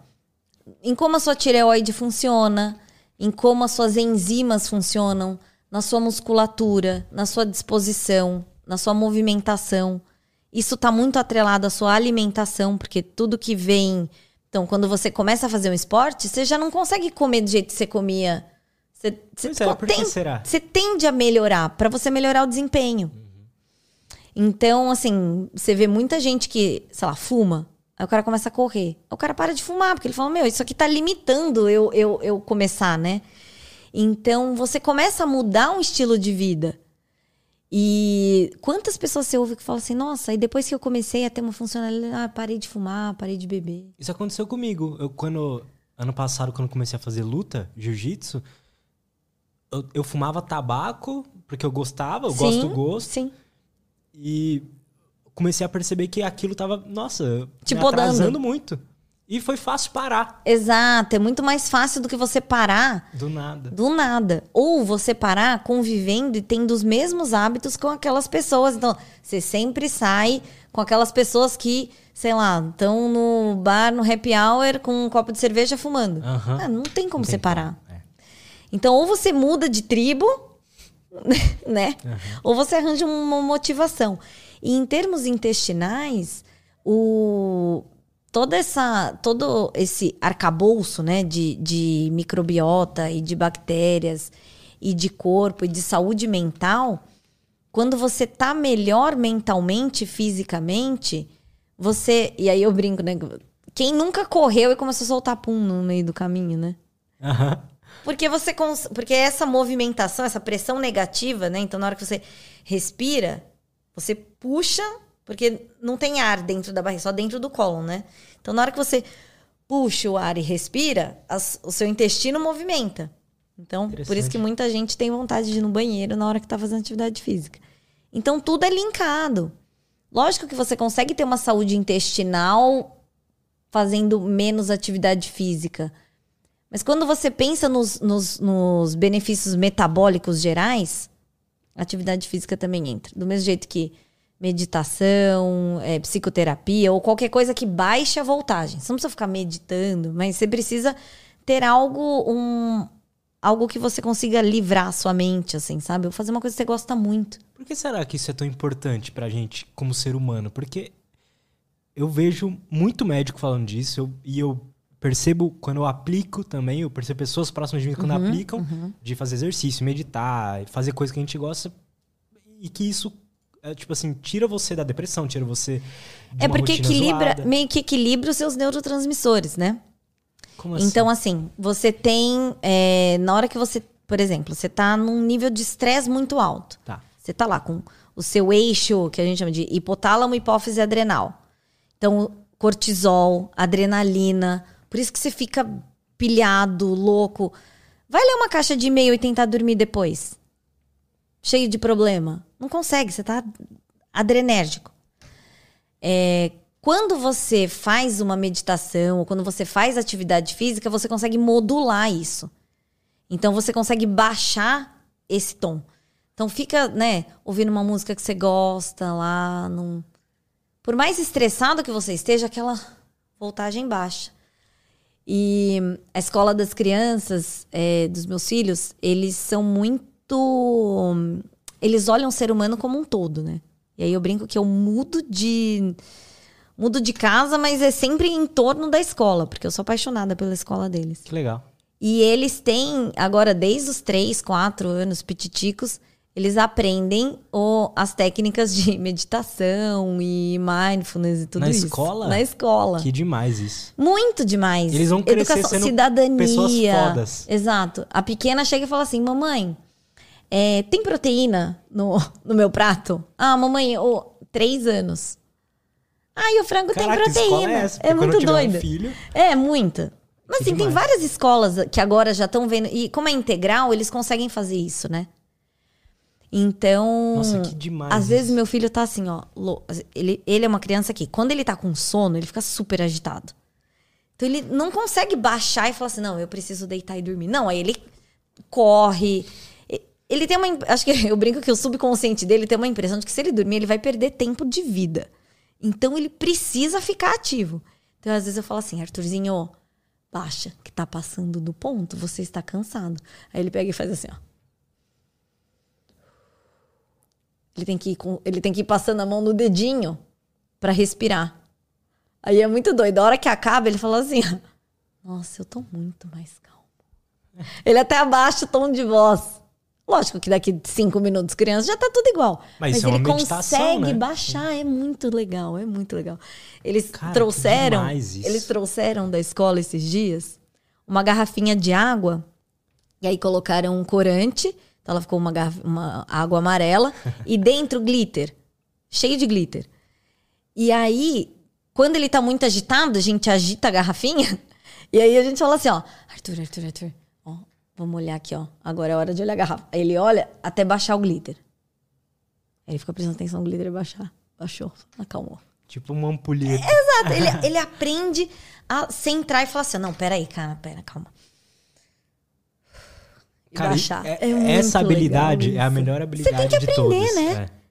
em como a sua tireoide funciona, em como as suas enzimas funcionam, na sua musculatura, na sua disposição, na sua movimentação. Isso está muito atrelado à sua alimentação, porque tudo que vem. Então, quando você começa a fazer um esporte, você já não consegue comer do jeito que você comia. Você, você, é, por que será? você tende a melhorar, para você melhorar o desempenho. Então, assim, você vê muita gente que, sei lá, fuma. Aí o cara começa a correr. Aí o cara para de fumar, porque ele fala, meu, isso aqui tá limitando eu, eu, eu começar, né? Então, você começa a mudar um estilo de vida. E quantas pessoas você ouve que falam assim, nossa, e depois que eu comecei a ter uma funcionalidade, ah, parei de fumar, parei de beber. Isso aconteceu comigo. Eu, quando, ano passado, quando comecei a fazer luta, jiu-jitsu, eu, eu fumava tabaco, porque eu gostava, eu gosto do gosto. Sim. E comecei a perceber que aquilo tava, nossa, Te me podando. atrasando muito. E foi fácil parar, Exato, é muito mais fácil do que você parar do nada. do nada. Ou você parar convivendo e tendo os mesmos hábitos com aquelas pessoas. Então, você sempre sai com aquelas pessoas que, sei lá, estão no bar, no happy hour, com um copo de cerveja fumando. Aham. Ah, não tem como tem parar. como. Então, ou você muda de tribo, (laughs) né? Ou você arranja uma motivação. E em termos intestinais, o toda essa todo esse arcabouço, né, de, de microbiota e de bactérias e de corpo e de saúde mental, quando você tá melhor mentalmente, fisicamente, você e aí eu brinco, né? Quem nunca correu e começou a soltar pum no meio do caminho, né? Aham. Porque você cons... porque essa movimentação, essa pressão negativa, né? Então na hora que você respira, você puxa, porque não tem ar dentro da barriga, só dentro do colo, né? Então na hora que você puxa o ar e respira, as... o seu intestino movimenta. Então, por isso que muita gente tem vontade de ir no banheiro na hora que tá fazendo atividade física. Então tudo é linkado. Lógico que você consegue ter uma saúde intestinal fazendo menos atividade física. Mas quando você pensa nos, nos, nos benefícios metabólicos gerais, atividade física também entra. Do mesmo jeito que meditação, é, psicoterapia ou qualquer coisa que baixe a voltagem. Você não precisa ficar meditando, mas você precisa ter algo, um, algo que você consiga livrar a sua mente, assim, sabe? Ou fazer uma coisa que você gosta muito. Por que será que isso é tão importante pra gente como ser humano? Porque eu vejo muito médico falando disso eu, e eu percebo quando eu aplico também, eu percebo pessoas próximas de mim quando uhum, aplicam, uhum. de fazer exercício, meditar, fazer coisa que a gente gosta e que isso é, tipo assim, tira você da depressão, tira você de É porque equilibra, zoada. meio que equilibra os seus neurotransmissores, né? Como assim? Então, assim, você tem. É, na hora que você. Por exemplo, você tá num nível de estresse muito alto. Tá. Você tá lá com o seu eixo, que a gente chama de hipotálamo, hipófise adrenal. Então, cortisol, adrenalina. Por isso que você fica pilhado, louco. Vai ler uma caixa de e-mail e tentar dormir depois. Cheio de problema. Não consegue, você tá adrenérgico. É, quando você faz uma meditação ou quando você faz atividade física, você consegue modular isso. Então você consegue baixar esse tom. Então fica, né, ouvindo uma música que você gosta lá, num, por mais estressado que você esteja, aquela voltagem baixa. E a escola das crianças, é, dos meus filhos, eles são muito. Eles olham o ser humano como um todo, né? E aí eu brinco que eu mudo de. Mudo de casa, mas é sempre em torno da escola, porque eu sou apaixonada pela escola deles. Que legal. E eles têm, agora, desde os três, quatro anos, pititicos, eles aprendem o, as técnicas de (laughs) meditação e mindfulness e tudo Na isso. Na escola? Na escola. Que demais isso. Muito demais. Eles vão crescer Educação, sendo cidadania. pessoas fodas. Exato. A pequena chega e fala assim, mamãe, é, tem proteína no, (laughs) no meu prato? Ah, mamãe, oh, três anos. Ah, e o frango Caraca, tem proteína. É, essa? é muito doido. Um filho... É, muita. Mas assim, tem várias escolas que agora já estão vendo. E como é integral, eles conseguem fazer isso, né? Então. Nossa, que demais. Às isso. vezes meu filho tá assim, ó. Ele, ele é uma criança que, quando ele tá com sono, ele fica super agitado. Então ele não consegue baixar e falar assim, não, eu preciso deitar e dormir. Não, aí ele corre. Ele tem uma. Acho que (laughs) eu brinco que o subconsciente dele tem uma impressão de que se ele dormir, ele vai perder tempo de vida. Então ele precisa ficar ativo. Então, às vezes, eu falo assim, Arthurzinho, baixa, que tá passando do ponto, você está cansado. Aí ele pega e faz assim, ó. Ele tem que ir, com, ele tem que ir passando a mão no dedinho para respirar. Aí é muito doido. A hora que acaba, ele fala assim: (laughs) Nossa, eu tô muito mais calmo. Ele até abaixa o tom de voz. Lógico que daqui cinco minutos, criança, já tá tudo igual. Mas, Mas é ele consegue né? baixar, é muito legal, é muito legal. Eles Cara, trouxeram, eles trouxeram da escola esses dias uma garrafinha de água e aí colocaram um corante então ela ficou uma, uma água amarela (laughs) e dentro glitter, cheio de glitter. E aí, quando ele tá muito agitado, a gente agita a garrafinha (laughs) e aí a gente fala assim, ó, Arthur, Arthur, Arthur, ó, vamos olhar aqui, ó. Agora é hora de olhar a garrafa. Aí ele olha até baixar o glitter. Aí ele fica prestando atenção no glitter e baixar. Baixou, acalmou. Tipo uma ampulheta. É, exato. Ele, (laughs) ele aprende a centrar e falar assim: não, peraí, cara, pera, calma. Cara, baixar. É, é essa habilidade é a melhor habilidade Você tem que aprender, todas. né? É.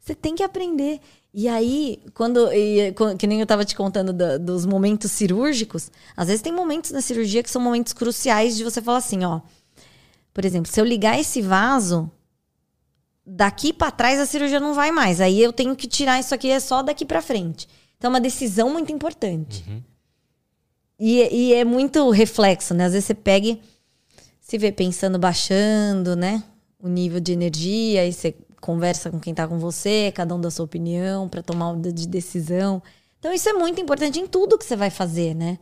Você tem que aprender. E aí, quando, e, que nem eu tava te contando da, dos momentos cirúrgicos, às vezes tem momentos na cirurgia que são momentos cruciais de você falar assim, ó. Por exemplo, se eu ligar esse vaso, daqui para trás a cirurgia não vai mais. Aí eu tenho que tirar isso aqui, é só daqui para frente. Então é uma decisão muito importante. Uhum. E, e, é muito reflexo, né? Às vezes você pega e se vê pensando, baixando, né? O nível de energia, aí você conversa com quem tá com você, cada um da sua opinião, para tomar uma de decisão. Então, isso é muito importante em tudo que você vai fazer, né?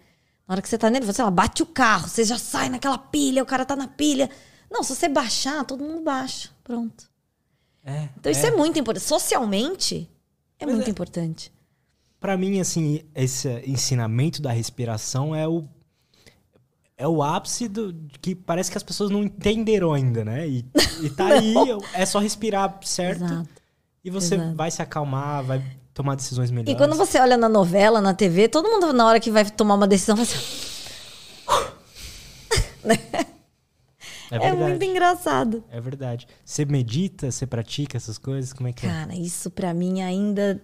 Na hora que você tá nervoso, sei lá, bate o carro, você já sai naquela pilha, o cara tá na pilha. Não, se você baixar, todo mundo baixa. Pronto. É, Então isso é muito importante. Socialmente, é Mas muito é- importante. Pra mim, assim, esse ensinamento da respiração é o é o ápice do que parece que as pessoas não entenderam ainda, né? E, e tá (laughs) aí, é só respirar certo Exato. e você exato. vai se acalmar, vai tomar decisões melhores. E quando você olha na novela, na TV, todo mundo na hora que vai tomar uma decisão faz assim. (laughs) é É, muito engraçado. É verdade. Você medita, você pratica essas coisas, como é que é? Cara, isso pra mim ainda.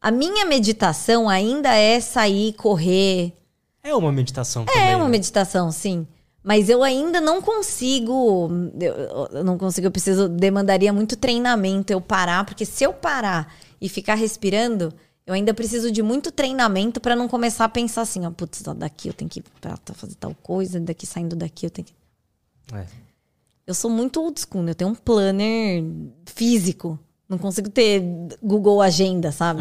A minha meditação ainda é sair, correr. É uma meditação também. É uma né? meditação, sim. Mas eu ainda não consigo. Eu, eu não consigo, eu preciso. Demandaria muito treinamento eu parar, porque se eu parar e ficar respirando, eu ainda preciso de muito treinamento pra não começar a pensar assim, ó, putz, daqui eu tenho que ir pra fazer tal coisa, daqui saindo daqui eu tenho que. É. Eu sou muito old school, né? eu tenho um planner físico. Não consigo ter Google Agenda, sabe?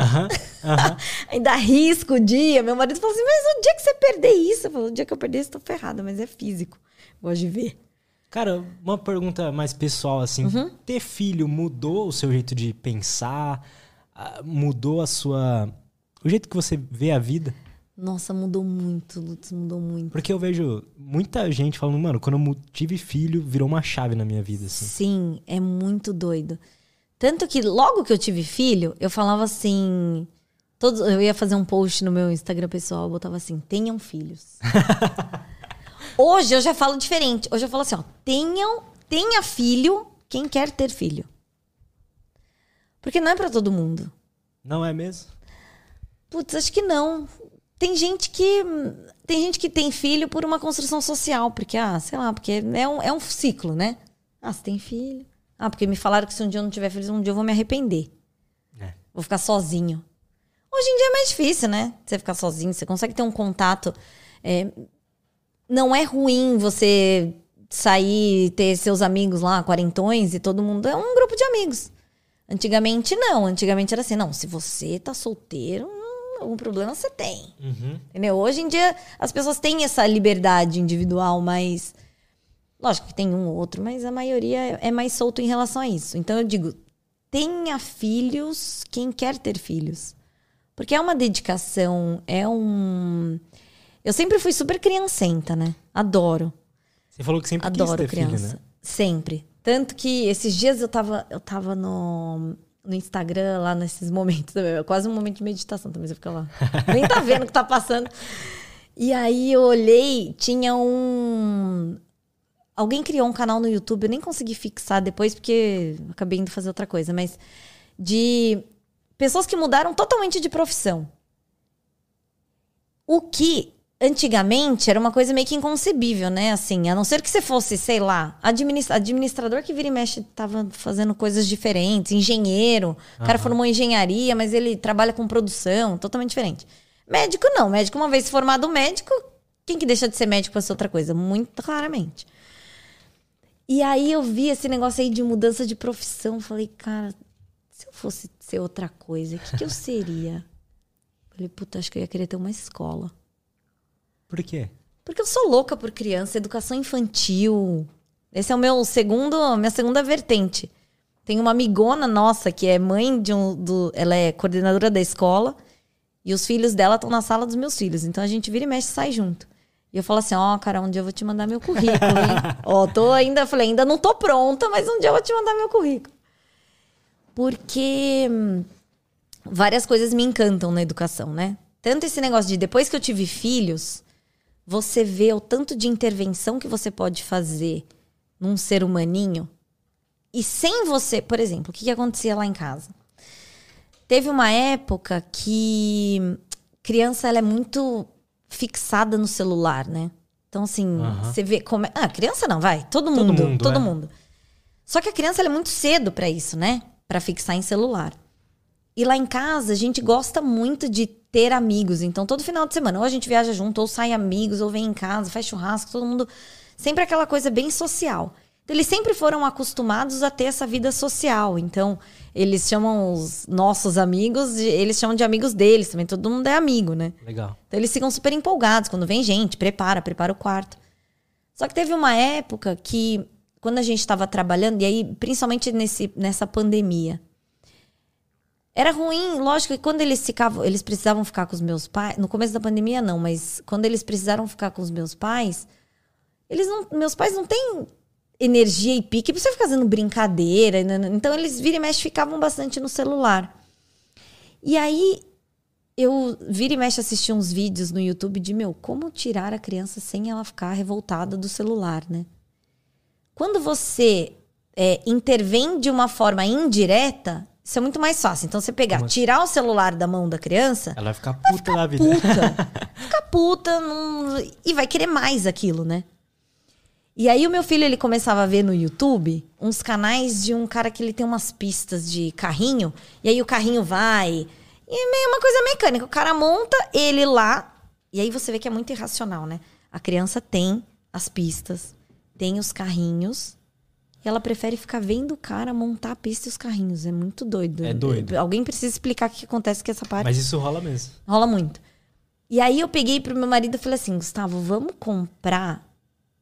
(laughs) Ainda arrisco o dia. Meu marido falou assim: Mas o dia que você perder isso? Eu falo: O dia que eu perder isso, tô ferrada, mas é físico. Gosto de ver. Cara, uma pergunta mais pessoal, assim. Uhum. Ter filho mudou o seu jeito de pensar? Ah, Mudou a sua... O jeito que você vê a vida? Nossa, mudou muito, Lutz, mudou muito. Porque eu vejo muita gente falando, mano, quando eu tive filho, virou uma chave na minha vida, assim. Sim, é muito doido. Tanto que logo que eu tive filho, eu falava assim. Todos, eu ia fazer um post no meu Instagram pessoal, eu botava assim: tenham filhos. (laughs) Hoje eu já falo diferente. Hoje eu falo assim: ó, tenham, tenha filho quem quer ter filho. Porque não é pra todo mundo. Não é mesmo? Putz, acho que não. Tem gente que. Tem gente que tem filho por uma construção social, porque, ah, sei lá, porque é um, é um ciclo, né? Ah, você tem filho. Ah, porque me falaram que se um dia eu não tiver filho, um dia eu vou me arrepender. É. Vou ficar sozinho. Hoje em dia é mais difícil, né? Você ficar sozinho, você consegue ter um contato. é, não é ruim você sair, ter seus amigos lá, quarentões, e todo mundo. É um grupo de amigos. Antigamente não. Antigamente era assim, não, se você tá solteiro, hum, algum problema você tem. Uhum. Entendeu? Hoje em dia as pessoas têm essa liberdade individual, mas. Lógico que tem um ou outro, mas a maioria é mais solto em relação a isso. Então eu digo: tenha filhos quem quer ter filhos. Porque é uma dedicação, é um. Eu sempre fui super criancenta, né? Adoro. Você falou que sempre Adoro quis ter criança. filho, né? Sempre. Tanto que esses dias eu tava, eu tava no, no Instagram, lá nesses momentos. (laughs) É quase um momento de meditação também, você fica lá. Nem tá vendo o que tá passando. E aí eu olhei, tinha um. Alguém criou um canal no YouTube, eu nem consegui fixar depois, porque acabei indo fazer outra coisa, mas de pessoas que mudaram totalmente de profissão. O que antigamente era uma coisa meio que inconcebível, né? Assim, a não ser que você fosse, sei lá, administra- administrador que vira e mexe tava fazendo coisas diferentes, engenheiro, o cara formou engenharia, mas ele trabalha com produção, totalmente diferente. Médico não, médico uma vez formado médico, quem que deixa de ser médico para ser outra coisa? Muito claramente. E aí eu vi esse negócio aí de mudança de profissão, falei, cara, se eu fosse ser outra coisa, o que, que eu seria? Falei, puta, acho que eu ia querer ter uma escola. Por quê? Porque eu sou louca por criança, educação infantil. Esse é o meu segundo, a minha segunda vertente. Tem uma amigona nossa que é mãe de um. Do, ela é coordenadora da escola e os filhos dela estão na sala dos meus filhos. Então a gente vira e mexe e sai junto. E eu falo assim: ó, cara, um dia eu vou te mandar meu currículo, hein? (laughs) ó, tô ainda, falei, ainda não tô pronta, mas um dia eu vou te mandar meu currículo. Porque hum, várias coisas me encantam na educação, né? Tanto esse negócio de depois que eu tive filhos, você vê o tanto de intervenção que você pode fazer num ser humaninho. E sem você, por exemplo, o que, que acontecia lá em casa? Teve uma época que criança ela é muito fixada no celular, né? Então, assim, você vê como. é- Ah, criança não, vai. Todo Todo mundo. mundo, Todo é. mundo. Só que a criança ela é muito cedo pra isso, né? Pra fixar em celular. E lá em casa, a gente gosta muito de ter amigos. Então, todo final de semana, ou a gente viaja junto, ou sai amigos, ou vem em casa, faz churrasco, todo mundo. Sempre aquela coisa bem social. Então, eles sempre foram acostumados a ter essa vida social. Então, eles chamam os nossos amigos, de, eles chamam de amigos deles também. Todo mundo é amigo, né? Legal. Então, eles ficam super empolgados quando vem gente, prepara, prepara o quarto. Só que teve uma época que, quando a gente estava trabalhando, e aí, principalmente nesse, nessa pandemia, era ruim, lógico que quando eles ficavam, eles precisavam ficar com os meus pais, no começo da pandemia não, mas quando eles precisaram ficar com os meus pais, eles não, meus pais não têm energia e pique pra você ficar fazendo brincadeira, né, né, então eles vira e mexe ficavam bastante no celular. E aí eu vira e mexe assistir uns vídeos no YouTube de meu, como tirar a criança sem ela ficar revoltada do celular, né? Quando você é, intervém de uma forma indireta, isso é muito mais fácil. Então, você pegar, assim? tirar o celular da mão da criança, Ela vai ficar puta da vida. puta. Fica puta não- e vai querer mais aquilo, né? E aí o meu filho, ele começava a ver no YouTube uns canais de um cara que ele tem umas pistas de carrinho, e aí o carrinho vai. E é meio uma coisa mecânica. O cara monta ele lá, e aí você vê que é muito irracional, né? A criança tem as pistas, tem os carrinhos, e ela prefere ficar vendo o cara montar a pista e os carrinhos. É muito doido. É doido. Alguém precisa explicar o que acontece com essa parte. Mas isso rola mesmo. Rola muito. E aí eu peguei pro meu marido e falei assim, Gustavo, vamos comprar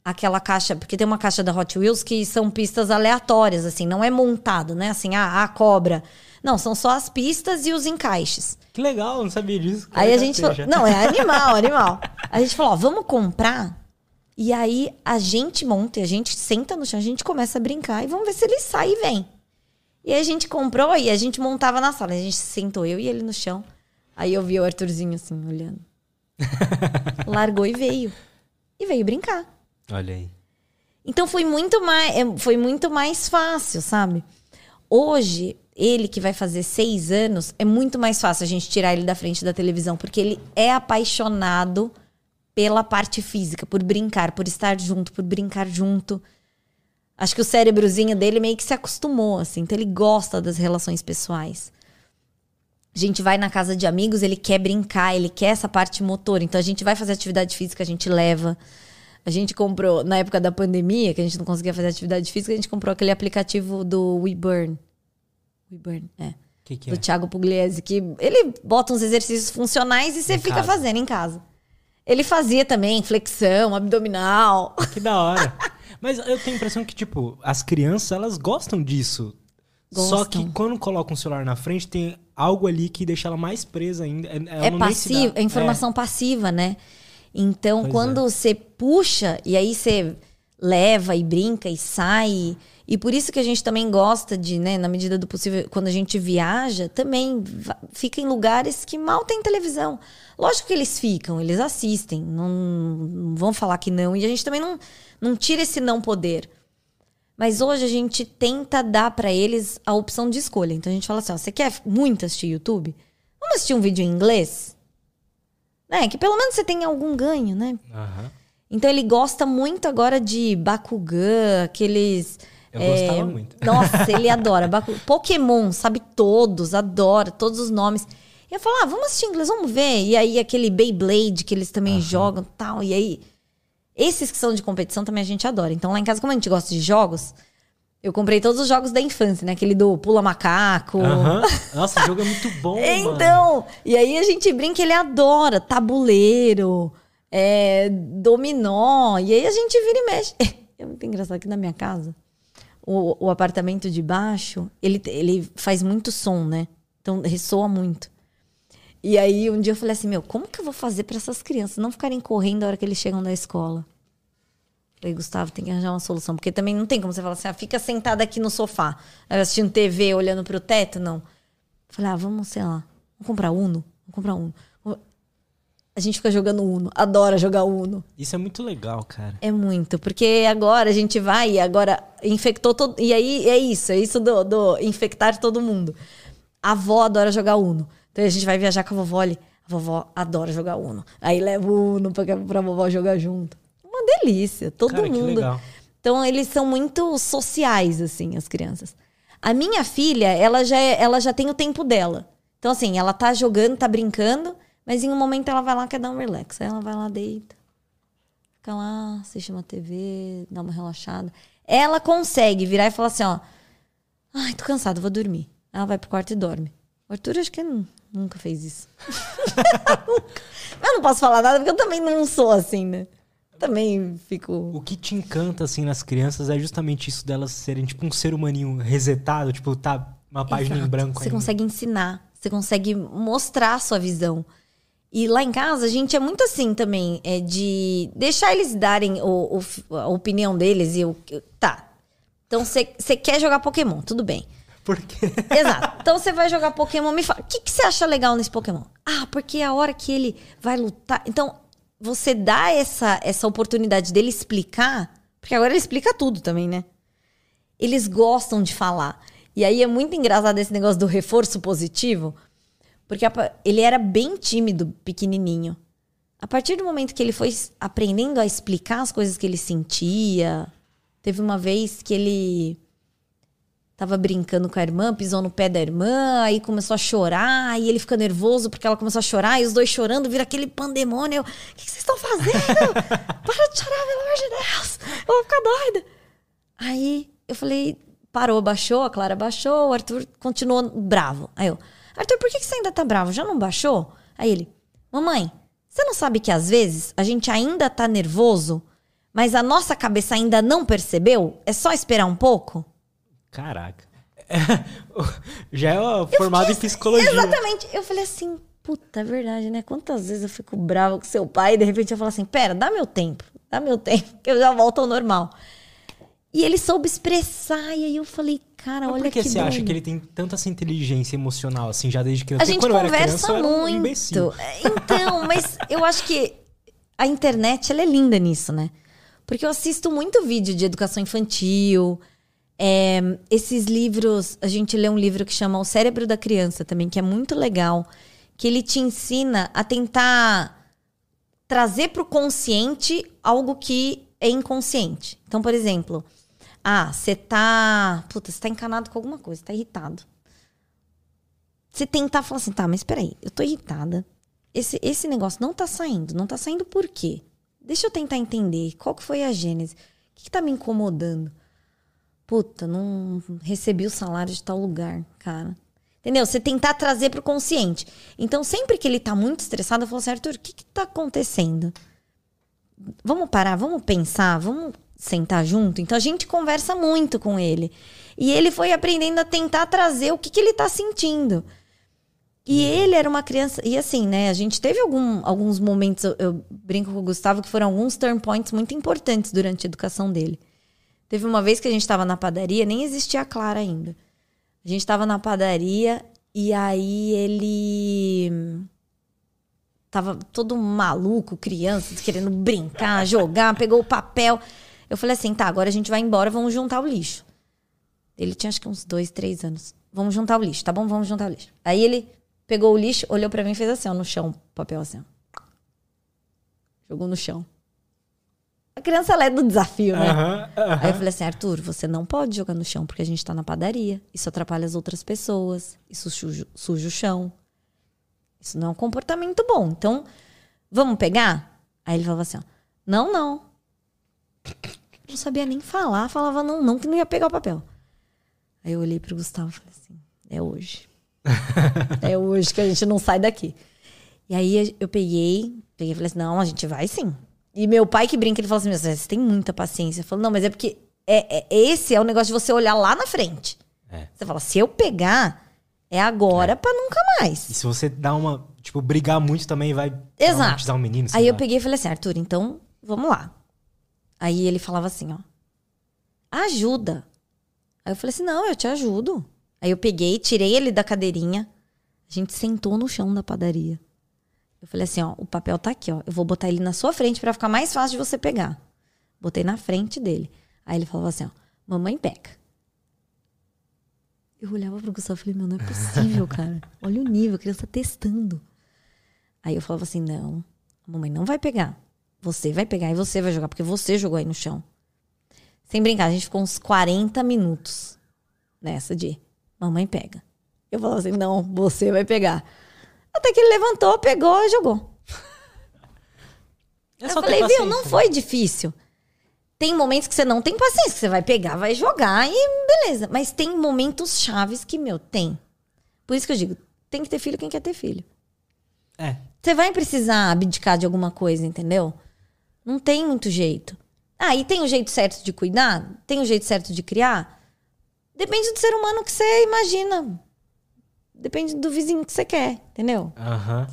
aquela caixa, porque tem uma caixa da Hot Wheels que são pistas aleatórias, assim, não é montado, né? Assim, ah, a cobra. Não, são só as pistas e os encaixes. Que legal, não sabia disso. Aí a gente falou, não, é (laughs) animal, animal. A gente falou, ó, vamos comprar. E aí a gente monta, e a gente senta no chão, a gente começa a brincar e vamos ver se ele sai e vem. E aí a gente comprou e a gente montava na sala. A gente sentou eu e ele no chão. Aí eu vi o Arthurzinho assim, olhando. (laughs) Largou e veio. E veio brincar. Olha aí. Então foi muito mais, é, foi muito mais fácil, sabe? Hoje, ele que vai fazer seis anos, é muito mais fácil a gente tirar ele da frente da televisão, porque ele é apaixonado pela parte física, por brincar, por estar junto, por brincar junto. Acho que o cérebrozinho dele meio que se acostumou, assim, então ele gosta das relações pessoais. A gente vai na casa de amigos, ele quer brincar, ele quer essa parte motora. Então a gente vai fazer atividade física, a gente leva. A gente comprou, na época da pandemia, que a gente não conseguia fazer atividade física, a gente comprou aquele aplicativo do WeBurn. WeBurn, é. O que, que Do é? Thiago Pugliese, que ele bota uns exercícios funcionais e você Em fica casa. fazendo em casa. Ele fazia também flexão, abdominal. (laughs) Que da hora. Mas eu tenho a impressão que, tipo, as crianças, elas gostam disso. Só Gostam. que quando coloca um celular na frente, tem algo ali que deixa ela mais presa ainda. Ela é se dá- passivo, é informação passiva, né? Então, Pois quando você puxa e aí você leva e brinca e sai. E por isso que a gente também gosta de, né, na medida do possível, quando a gente viaja, também fica em lugares que mal tem televisão. Lógico que eles ficam, eles assistem, não, não vão falar que não. E a gente também não, não tira esse não poder. Mas hoje a gente tenta dar pra eles a opção de escolha. Então a gente fala assim: ó, você quer muito assistir YouTube? Vamos assistir um vídeo em inglês? Né? Que pelo menos você tenha algum ganho, né? Aham. Então ele gosta muito agora de Bakugan, aqueles. Eu é, gostava muito. (laughs) Nossa, ele adora. Baku- Pokémon, sabe todos, adora todos os nomes. E eu falo, ah, vamos assistir inglês, vamos ver. E aí aquele Beyblade que eles também jogam tal. E aí, esses que são de competição também a gente adora. Então lá em casa, como a gente gosta de jogos, eu comprei todos os jogos da infância, né? Aquele do Pula Macaco. Aham. (laughs) Nossa, o jogo é muito bom, mano. Então, e aí a gente brinca, ele adora tabuleiro, é, dominó, e aí a gente vira e mexe. É muito engraçado que na minha casa, o, o apartamento de baixo, ele, ele faz muito som, né? Então ressoa muito. E aí um dia eu falei assim, meu, como que eu vou fazer para essas crianças não ficarem correndo a hora que eles chegam da escola? Falei, Gustavo, tem que arranjar uma solução. Porque também não tem como você falar assim, ah, fica sentada aqui no sofá, assistindo TV, olhando pro teto, não. Falei, ah, vamos, sei lá, vamos comprar Uno? Vamos comprar Uno. A gente fica jogando Uno, adora jogar Uno. Isso é muito legal, cara. É muito, porque agora a gente vai e agora infectou todo. E aí é isso, é isso do, do infectar todo mundo. A avó adora jogar Uno. Então a gente vai viajar com a vovó ali. A vovó adora jogar Uno. Aí leva o Uno pra, pra vovó jogar junto. Uma delícia, todo Cara, mundo. Então eles são muito sociais, assim, as crianças. A minha filha, ela já, é- ela já tem o tempo dela. Então, assim, ela tá jogando, tá brincando, mas em um momento ela vai lá, quer dar um relax. Aí ela vai lá, deita. Fica lá, assiste uma TV, dá uma relaxada. ela consegue virar e falar assim, ó. Ai, tô cansada, vou dormir. Ela vai pro quarto e dorme. O Arthur acho que nu- nunca fez isso. (laughs) eu não posso falar nada porque eu também não sou assim, né? Também fico. O que te encanta, assim, nas crianças é justamente isso delas serem, tipo, um ser humaninho resetado, tipo, tá uma página em Exato. branco Você ainda. consegue ensinar, você consegue mostrar a sua visão. E lá em casa, a gente é muito assim também, é de deixar eles darem o, o- a opinião deles e o. Tá. Então você quer jogar Pokémon, tudo bem. Porque... (laughs) Exato. Então você vai jogar Pokémon, me fala, o que, que você acha legal nesse Pokémon? Ah, porque é a hora que ele vai lutar. Então, você dá essa, essa oportunidade dele explicar, porque agora ele explica tudo também, né? Eles gostam de falar. E aí é muito engraçado esse negócio do reforço positivo, porque ele era bem tímido, pequenininho. A partir do momento que ele foi aprendendo a explicar as coisas que ele sentia, teve uma vez que ele tava brincando com a irmã, pisou no pé da irmã, aí começou a chorar, e ele fica nervoso porque ela começou a chorar, e os dois chorando, vira aquele pandemônio. O que que vocês estão fazendo? (laughs) Para de chorar, pelo amor de Deus! Eu vou ficar doida. Aí eu falei, parou, baixou, a Clara baixou, o Arthur continuou bravo. Aí eu, Arthur, por que que você ainda tá bravo? Já não baixou? Aí ele, mamãe, você não sabe que às vezes a gente ainda tá nervoso, mas a nossa cabeça ainda não percebeu? É só esperar um pouco? Caraca. (laughs) Já é formado em psicologia. Exatamente. Eu falei assim, puta, é verdade, né? Quantas vezes eu fico brava com seu pai e de repente eu falo assim, pera, dá meu tempo, dá meu (laughs) tempo, que eu já volto ao normal. E ele soube expressar, e aí eu falei, cara, Mas olha por que que você acha que ele tem tanta essa inteligência emocional, assim, já desde criança? A gente quando eu era conversa criança, eu era um muito. imbecil. Então, mas eu acho que a internet ela é linda nisso, né? Porque eu assisto muito vídeo de educação infantil. É, esses livros, a gente lê um livro que chama O Cérebro da Criança também, que é muito legal, que ele te ensina a tentar trazer para o consciente algo que é inconsciente. Então, por exemplo, ah, você tá, puta, você tá encanado com alguma coisa, tá irritado você tentar falar assim, tá, mas peraí, eu tô irritada. Esse, esse negócio não tá saindo. Não tá saindo por quê? Deixa eu tentar entender qual que foi a gênese. O que, que tá me incomodando? Puta, não recebi o salário de tal lugar, cara. Entendeu? Você tentar trazer pro consciente. Então, sempre que ele tá muito estressado, eu falo assim, Arthur, o que que tá acontecendo? Vamos parar, vamos pensar, vamos sentar junto. Então, a gente conversa muito com ele. E ele foi aprendendo a tentar trazer o que, que ele tá sentindo. E ele era uma criança. E assim, né? A gente teve algum- alguns momentos, eu, eu brinco com o Gustavo, que foram alguns turn points muito importantes durante a educação dele. Teve uma vez que a gente estava na padaria, nem existia a Clara ainda. A gente estava na padaria e aí ele. Tava todo maluco, criança, querendo brincar, (laughs) jogar, pegou o papel. Eu falei assim: tá, agora a gente vai embora, vamos juntar o lixo. Ele tinha acho que uns dois, três anos. Vamos juntar o lixo, tá bom? Vamos juntar o lixo. Aí ele pegou o lixo, olhou pra mim e fez assim, ó, no chão, papel assim. Jogou no chão. A criança, ela é do desafio, né? Aham, aham. Aí eu falei assim, Arthur, você não pode jogar no chão, porque a gente tá na padaria. Isso atrapalha as outras pessoas. Isso suja, suja o chão. Isso não é um comportamento bom. Então, vamos pegar? Aí ele falava assim, ó, não, não. Não sabia nem falar, falava não, não, que não ia pegar o papel. Aí eu olhei pro Gustavo e falei assim, é hoje. (laughs) é hoje que a gente não sai daqui. E aí eu peguei, peguei e falei assim, não, a gente vai sim. E meu pai que brinca, ele falou assim, "Meu, você tem muita paciência. Eu falo, não, mas é porque é, é- esse é o negócio de você olhar lá na frente. É. Você fala, se eu pegar, é agora pra nunca mais. E se você dá uma. Tipo, brigar muito também vai Exato. traumatizar o menino. Aí eu lá. peguei e falei assim, Arthur, então vamos lá. Aí ele falava assim, ó. Ajuda. Aí eu falei assim, não, eu te ajudo. Aí eu peguei, tirei ele da cadeirinha. A gente sentou no chão da padaria. Eu falei assim, ó, o papel tá aqui, ó. Eu vou botar ele na sua frente pra ficar mais fácil de você pegar. Botei na frente dele. Aí ele falava assim, ó, mamãe pega. Eu olhava pro Gustavo e falei, meu, não é possível, cara. Olha o nível, a criança testando. Aí eu falava assim, não, a mamãe não vai pegar. Você vai pegar e você vai jogar, porque você jogou aí no chão. Sem brincar, a gente ficou uns 40 minutos nessa de mamãe pega. Eu falava assim, não, você vai pegar. Até que ele levantou, pegou e jogou. É eu ter falei, viu, não né? foi difícil. Tem momentos que você não tem paciência, você vai pegar, vai jogar e beleza. Mas tem momentos chaves que, meu, tem. Por isso que eu digo, tem que ter filho quem quer ter filho. É. Você vai precisar abdicar de alguma coisa, entendeu? Não tem muito jeito. Ah, e tem o jeito certo de cuidar? Tem o jeito certo de criar? Depende do ser humano que você imagina. Depende do vizinho que você quer, entendeu? Aham.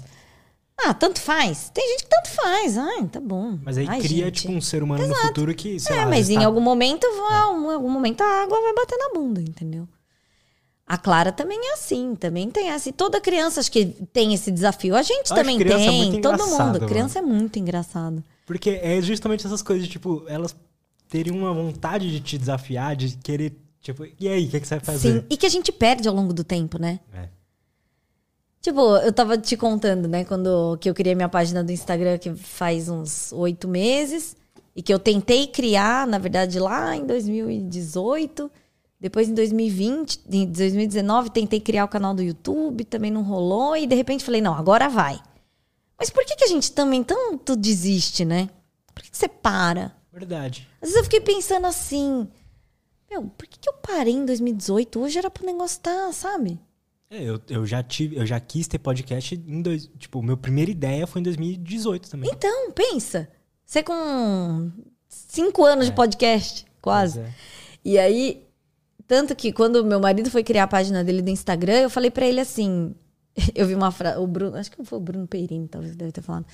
Ah, tanto faz. Tem gente que tanto faz. Ai, tá bom. Mas aí Ai, cria, gente. tipo, um ser humano no futuro que, sei É, lá, mas em tá- algum momento, vai- em algum momento a água vai bater na bunda, entendeu? A Clara também é assim, também tem essa. E toda criança acho que tem esse desafio. A gente acho também criança tem, muito todo engraçado, mundo. mano. Criança é muito engraçado. Porque é justamente essas coisas, tipo, elas teriam uma vontade de te desafiar, de querer, tipo, e aí, o que, que você vai fazer? Sim, e que a gente perde ao longo do tempo, né? É. Tipo, eu tava te contando, né, quando que eu criei minha página do Instagram, que faz uns oito meses, e que eu tentei criar, na verdade, lá em 2018. Depois, em 2020, em 2019, tentei criar o canal do YouTube, também não rolou, e de repente falei, não, agora vai. Mas por que, que a gente também tanto desiste, né? Por que, que você para? Verdade. Às vezes eu fiquei pensando assim, meu, por que, que eu parei em 2018? Hoje era pro negócio estar, sabe? É, eu, eu já tive, eu já quis ter podcast em dois. Tipo, minha primeira ideia foi em 2018 também. Então, pensa. Você com cinco anos de podcast, quase. É. E aí, tanto que quando meu marido foi criar a página dele do Instagram, eu falei pra ele assim. (laughs) Eu vi uma frase, o Bruno, acho que foi o Bruno Peirini, talvez deve ter falado,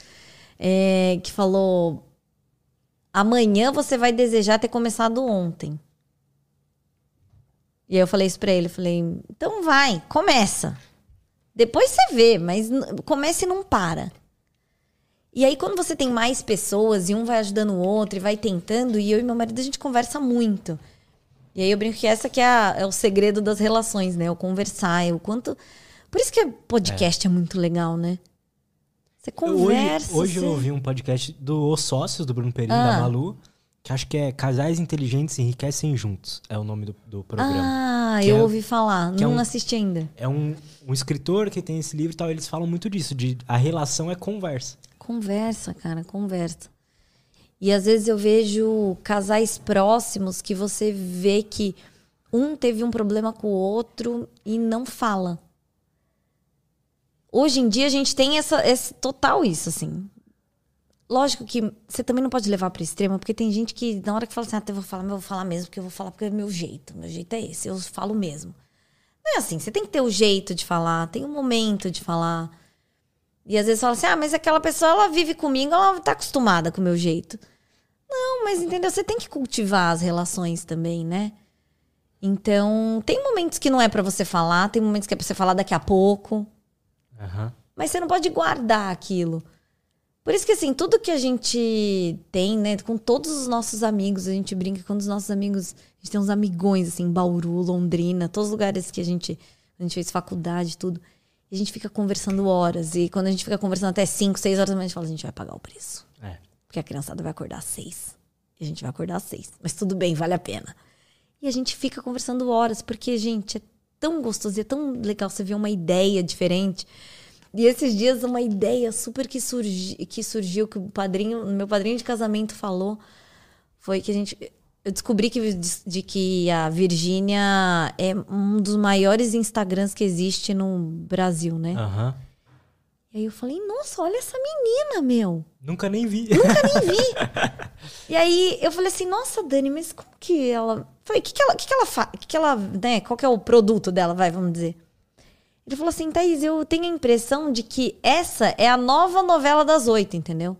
é, que falou: amanhã você vai desejar ter começado ontem. E aí eu falei isso pra ele, eu falei, então vai, começa. Depois você vê, mas comece e não para. E aí, quando você tem mais pessoas e um vai ajudando o outro e vai tentando, e eu e meu marido a gente conversa muito. E aí eu brinco que essa que é, a- é o segredo das relações, né? O conversar, é o quanto. Por isso que podcast é, muito legal, né? Você Eu- conversa. Hoje, hoje eu você- ouvi um podcast do Os Sócios, do Bruno Perini, Ah. da Malu, que acho que é Casais Inteligentes Enriquecem Juntos. É o nome do, do programa. Ah, Que eu é- ouvi falar. é Não um- assisti ainda. É um, um escritor que tem esse livro e tal, eles falam muito disso, de a relação é conversa. Conversa, cara, conversa. E às vezes eu vejo casais próximos que você vê que um teve um problema com o outro e não fala. Hoje em dia a gente tem essa, esse total isso, assim. Lógico que você também não pode levar para extremo, porque tem gente que na hora que fala assim, ah, eu vou falar, mas eu vou falar mesmo, porque eu vou falar porque é meu jeito. Meu jeito é esse, eu falo mesmo. Não é assim, você tem que ter o jeito de falar, tem o momento de falar. E às vezes fala assim, ah, mas aquela pessoa, ela vive comigo, ela tá acostumada com o meu jeito. Não, mas entendeu? Você tem que cultivar as relações também, né? Então, tem momentos que não é pra você falar, tem momentos que é pra você falar daqui a pouco. Aham. Mas você não pode guardar aquilo. Por isso que, assim, tudo que a gente tem, né? Com todos os nossos amigos, a gente brinca com os nossos amigos. A gente tem uns amigões, assim, Bauru, Londrina, todos os lugares que a gente, a gente fez faculdade, tudo. E a gente fica conversando horas. E quando a gente fica conversando até 5, 6 horas da manhã, a gente fala, a gente vai pagar o preço. É. Porque a criançada vai acordar às 6. E a gente vai acordar às 6. Mas tudo bem, vale a pena. E a gente fica conversando horas, porque, gente, é tão gostoso e é tão legal você ver uma ideia diferente. E esses dias, uma ideia super que, surgi, que surgiu, que o padrinho, meu padrinho de casamento falou, foi que a gente. Eu descobri que, de que a Virgínia é um dos maiores Instagrams que existe no Brasil, né? Aham. E aí eu falei, nossa, olha essa menina, meu. Nunca nem vi. nem vi. (laughs) E aí eu falei assim, nossa, Dani, mas como que ela. Falei, o que, que ela, que, que ela faz? Que que ela, né? Qual que é o produto dela, vai, vamos dizer. Ele falou assim, Thaís, eu tenho a impressão de que essa é a nova novela das oito, entendeu?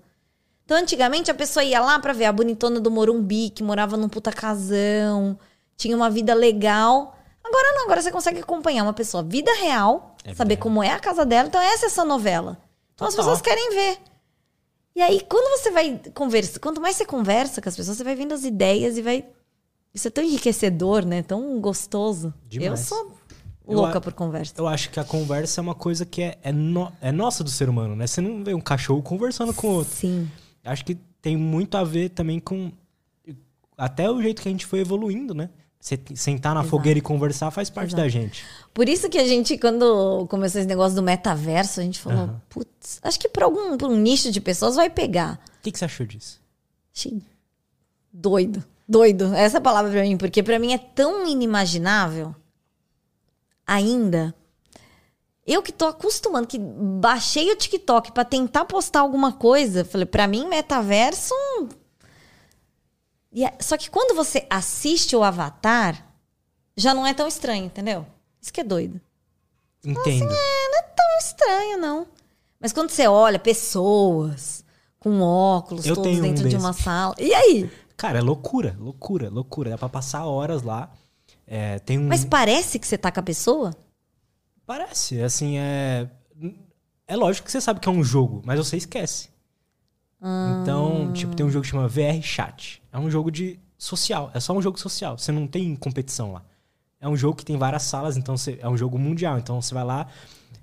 Então, antigamente, a pessoa ia lá pra ver a bonitona do Morumbi, que morava num puta casão, tinha uma vida legal. Agora não, agora você consegue acompanhar uma pessoa, vida real, É saber vida como é a casa dela. Então, essa é essa novela. Então, as Total. pessoas querem ver. E aí, quando você vai conversar, quanto mais você conversa com as pessoas, você vai vendo as ideias e vai. Isso é tão enriquecedor, né? Tão gostoso. Demais. Eu sou louca por conversa. Eu acho que a conversa é uma coisa que é, é, no- é nossa do ser humano, né? Você não vê um cachorro conversando com outro. Sim. Acho que tem muito a ver também com até o jeito que a gente foi evoluindo, né? Você sentar na Exato. fogueira e conversar faz parte Exato. da gente. Por isso que a gente, quando começou esse negócio do metaverso, a gente falou, Aham. putz, acho que pra algum pra um nicho de pessoas vai pegar. O que, que você achou disso? Achei Doido. Doido. Essa é palavra pra mim, porque pra mim é tão inimaginável ainda. Eu que tô acostumando, que baixei o TikTok pra tentar postar alguma coisa, falei, pra mim, metaverso. E é- Só que quando você assiste o Avatar, já não é tão estranho, entendeu? Isso que é doido. Entendo. É, não é tão estranho, não. Mas quando você olha pessoas com óculos, Eu todos tenho um dentro de uma sala. E aí? Cara, é loucura, loucura, loucura. Dá pra passar horas lá. É, tem um. Mas parece que você tá com a pessoa? Parece, assim, é. É lógico que você sabe que é um jogo, mas você esquece. Ah. Então, tipo, tem um jogo que chama VR Chat. É um jogo de social. É só um jogo social. Você não tem competição lá. É um jogo que tem várias salas, então você, é um jogo mundial. Então você vai lá.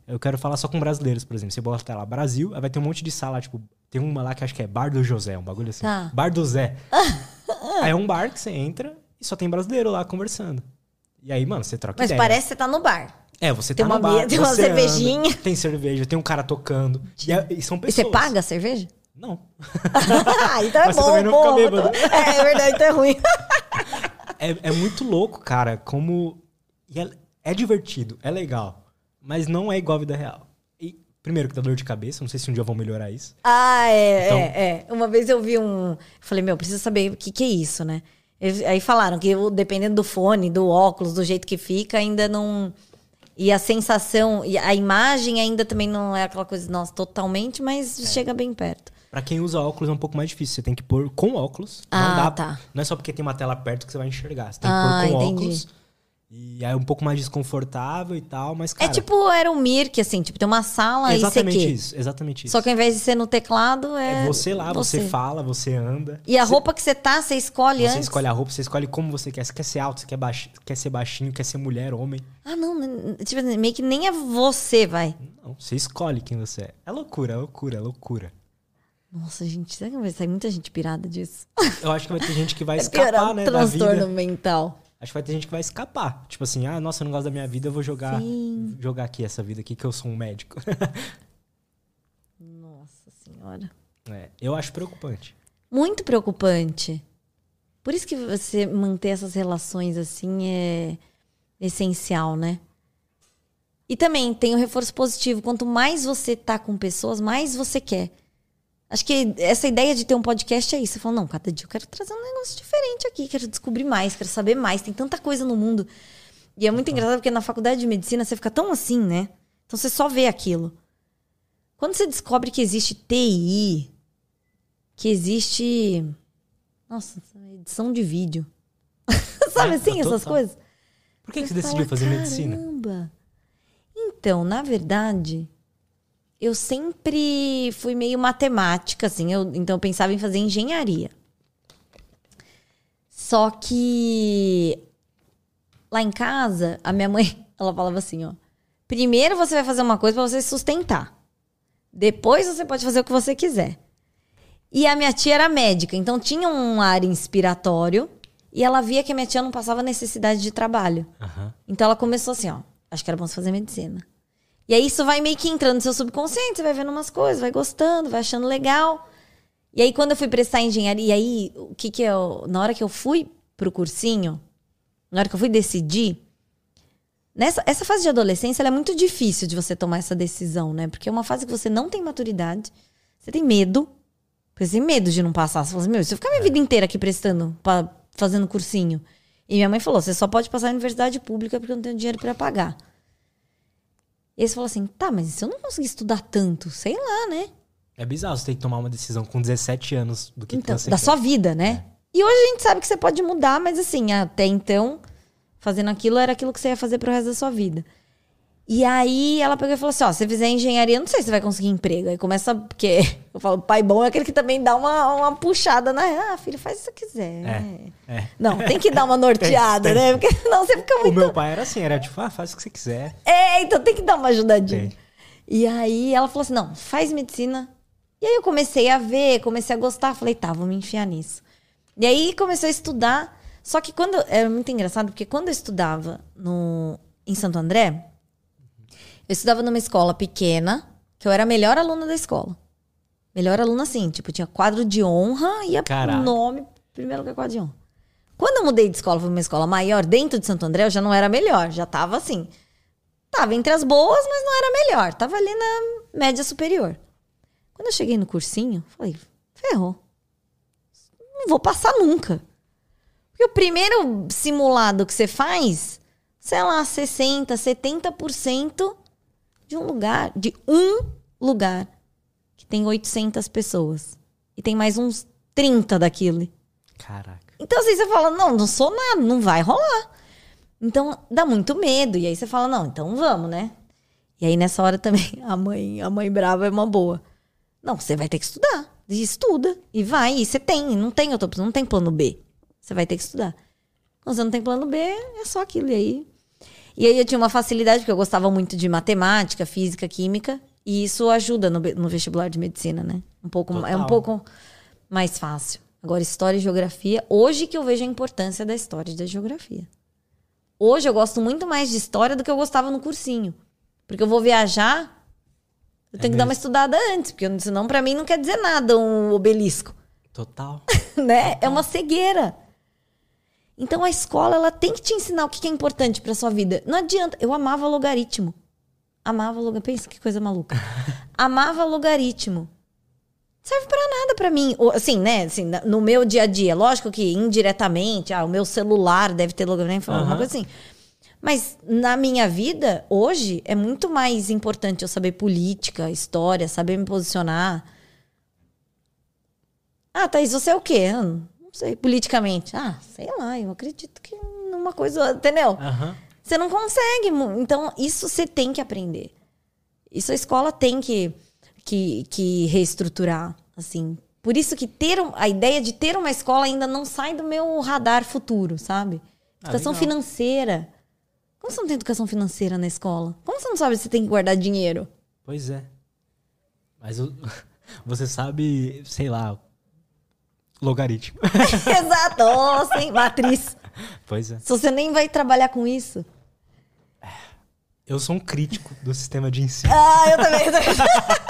Eu quero falar só com brasileiros, por exemplo. Você bota lá Brasil, aí vai ter um monte de sala, tipo, tem uma lá que acho que é Bar do José, um bagulho assim. Tá. Bar do Zé. (laughs) aí é um bar que você entra e só tem brasileiro lá conversando. E aí, mano, você troca Mas ideia. parece que você tá no bar. É, você Tem tá uma no bar, tem uma cervejinha. anda, tem cerveja, tem um cara tocando. E, é- e são E pessoas. você paga a cerveja? Não. (laughs) ah, então é Mas bom, bêbado. É, é verdade, então é ruim. (laughs) É, é muito louco, cara, como. e é, é divertido, é legal. Mas não é igual a vida real. E, primeiro, que dá dor de cabeça, não sei se um dia vão melhorar isso. Ah, é, Então- é, é. Uma vez eu vi um. Falei, meu, preciso saber o que, que é isso, né? Eles- Aí falaram que dependendo do fone, do óculos, do jeito que fica, ainda não. E a sensação, e a imagem ainda também não é aquela coisa, nossa, totalmente, mas É. chega bem perto. Pra quem usa óculos é um pouco mais difícil. Você tem que pôr com óculos. Ah, não dá. tá. Não é só porque tem uma tela perto que você vai enxergar. Você tem que Ah, pôr com entendi. óculos. E aí é um pouco mais desconfortável e tal, mas, cara. é tipo era o Mir, que assim, tipo, tem uma sala é e exatamente isso. Exatamente isso. Só que ao invés de ser no teclado, é. É você lá, você, fala, você anda. E a Você- roupa que você tá, você escolhe Você antes. escolhe a roupa, você escolhe como você quer. Você quer ser alto, você quer, baixi- quer ser baixinho, quer ser mulher, homem. Ah, não, tipo, meio que nem é você, vai. Não, você escolhe quem você é. É loucura, é loucura, é loucura. Nossa, gente, será que vai sair muita gente pirada disso? Eu acho que vai ter gente que vai (laughs) É piorar escapar, o né, da transtorno vida. mental. Acho que vai ter gente que vai escapar. Tipo assim, ah, nossa, eu não gosto da minha vida, eu vou jogar, Sim. jogar aqui essa vida aqui que eu sou um médico. (laughs) Nossa senhora. É, eu acho preocupante. Muito preocupante. Por isso que você manter essas relações assim é essencial, né? E também tem o reforço positivo. Quanto mais você tá com pessoas, mais você quer. Acho que essa ideia de ter um podcast é isso. Você fala, não, cada dia eu quero trazer um negócio diferente aqui, quero descobrir mais, quero saber mais. Tem tanta coisa no mundo. E é muito engraçado porque na faculdade de medicina você fica tão assim, né? Então você só vê aquilo. Quando você descobre que existe TI, que existe. Nossa, edição de vídeo. (laughs) Sabe É, assim, essas total. coisas? Por que, que você Você decidiu fala, fazer medicina? Caramba! Então, na verdade, eu sempre fui meio matemática, assim. Eu, então, eu pensava em fazer engenharia. Só que lá em casa, a minha mãe, (laughs) ela falava assim, ó. Primeiro você vai fazer uma coisa pra você se sustentar. Depois você pode fazer o que você quiser. E a minha tia era médica, então tinha um ar inspiratório. E ela via que a minha tia não passava necessidade de trabalho. Aham. Então ela começou assim, ó. Acho que era bom você fazer medicina. E aí isso vai meio que entrando no seu subconsciente, você vai vendo umas coisas, vai gostando, vai achando legal. E aí quando eu fui prestar engenharia, e aí o que que eu, na hora que eu fui pro cursinho, na hora que eu fui decidir, nessa essa fase de adolescência, ela é muito difícil de você tomar essa decisão, né? Porque é uma fase que você não tem maturidade, você tem medo, porque você tem medo de não passar. Você fala assim, meu, se eu ficar minha vida inteira aqui prestando, pa- fazendo cursinho. E minha mãe falou, você só pode passar na universidade pública porque eu não tenho dinheiro para pagar. E você falou assim, tá, mas se eu não conseguir estudar tanto, sei lá, né? É bizarro você ter que tomar uma decisão com 17 anos do que, então, que da quer. sua vida, né? E hoje a gente sabe que você pode mudar, mas assim, até então, fazendo aquilo era aquilo que você ia fazer pro resto da sua vida. E aí ela pegou e falou assim: ó, se você fizer engenharia, não sei se você vai conseguir emprego. Aí começa, porque eu falo, pai bom é aquele que também dá uma, uma puxada na. Ah, filho, faz o que você quiser. É, é. Não, tem que dar uma norteada, (laughs) Tem, né? Porque senão você fica O muito. meu pai era assim, era tipo, ah, faz o que você quiser. É, então tem que dar uma ajudadinha. Tem. E aí ela falou assim: não, faz medicina. E aí eu comecei a ver, comecei a gostar. Falei, tá, vou me enfiar nisso. E aí comecei a estudar. Só que quando. Era muito engraçado, porque quando eu estudava no, em Santo André, eu estudava numa escola pequena, que eu era a melhor aluna da escola. Melhor aluna, assim, tipo, tinha quadro de honra e Caraca. o nome Primeiro lugar, quadro de honra. Quando eu mudei de escola para uma escola maior, dentro de Santo André, eu já não era melhor. Já tava assim. Tava entre as boas, mas não era melhor. Tava ali na média superior. Quando eu cheguei no cursinho, falei, ferrou. Não vou passar nunca. Porque o primeiro simulado que você faz, sei lá, 60, 70% de um lugar, de um lugar que tem 800 pessoas. E tem mais uns 30 daquilo. Caraca. Então assim, você fala, não, não sou nada, não vai rolar. Então dá muito medo. E aí você fala, não, então vamos, né? E aí nessa hora também, (laughs) a mãe, a mãe brava é uma boa. Não, você vai ter que estudar. E estuda. E vai. E você tem. Não tem, eu tô, não tem plano B. Você vai ter que estudar. Quando você não tem plano B, é só aquilo. E aí. E aí eu tinha uma facilidade, porque eu gostava muito de matemática, física, química. E isso ajuda no, no vestibular de medicina, né? Um pouco, é um pouco mais fácil. Agora, história e geografia, hoje que eu vejo a importância da história e da geografia. Hoje eu gosto muito mais de história do que eu gostava no cursinho. Porque eu vou viajar, eu é tenho mesmo? que dar uma estudada antes, porque senão para mim não quer dizer nada um obelisco. Total. (laughs) né? Total. É uma cegueira. Então a escola ela tem que te ensinar o que é importante para sua vida. Não adianta. Eu amava logaritmo. Amava logaritmo. Pensa que coisa maluca. (laughs) amava logaritmo serve para nada para mim. Assim, né? Assim, no meu dia a dia. Lógico que indiretamente, ah, o meu celular deve ter logaritmo, uhum. coisa assim. Mas na minha vida, hoje, é muito mais importante eu saber política, história, saber me posicionar. Ah, Thaís, você é o quê? Sei, politicamente. Ah, sei lá, eu acredito que numa coisa, entendeu? Uhum. Você não consegue. Então, isso você tem que aprender. Isso a escola tem que que, que reestruturar, assim. Por isso que ter a ideia de ter uma escola ainda não sai do meu radar futuro, sabe? Ah, educação ah, financeira. Como você não tem educação financeira na escola? Como você não sabe se tem que guardar dinheiro? Pois é. Mas (laughs) você sabe, sei lá, logaritmo. (laughs) Exato, oh, sim, matriz. Pois é. Se você nem vai trabalhar com isso. Eu sou um crítico do sistema de ensino. Ah, eu também. Eu também.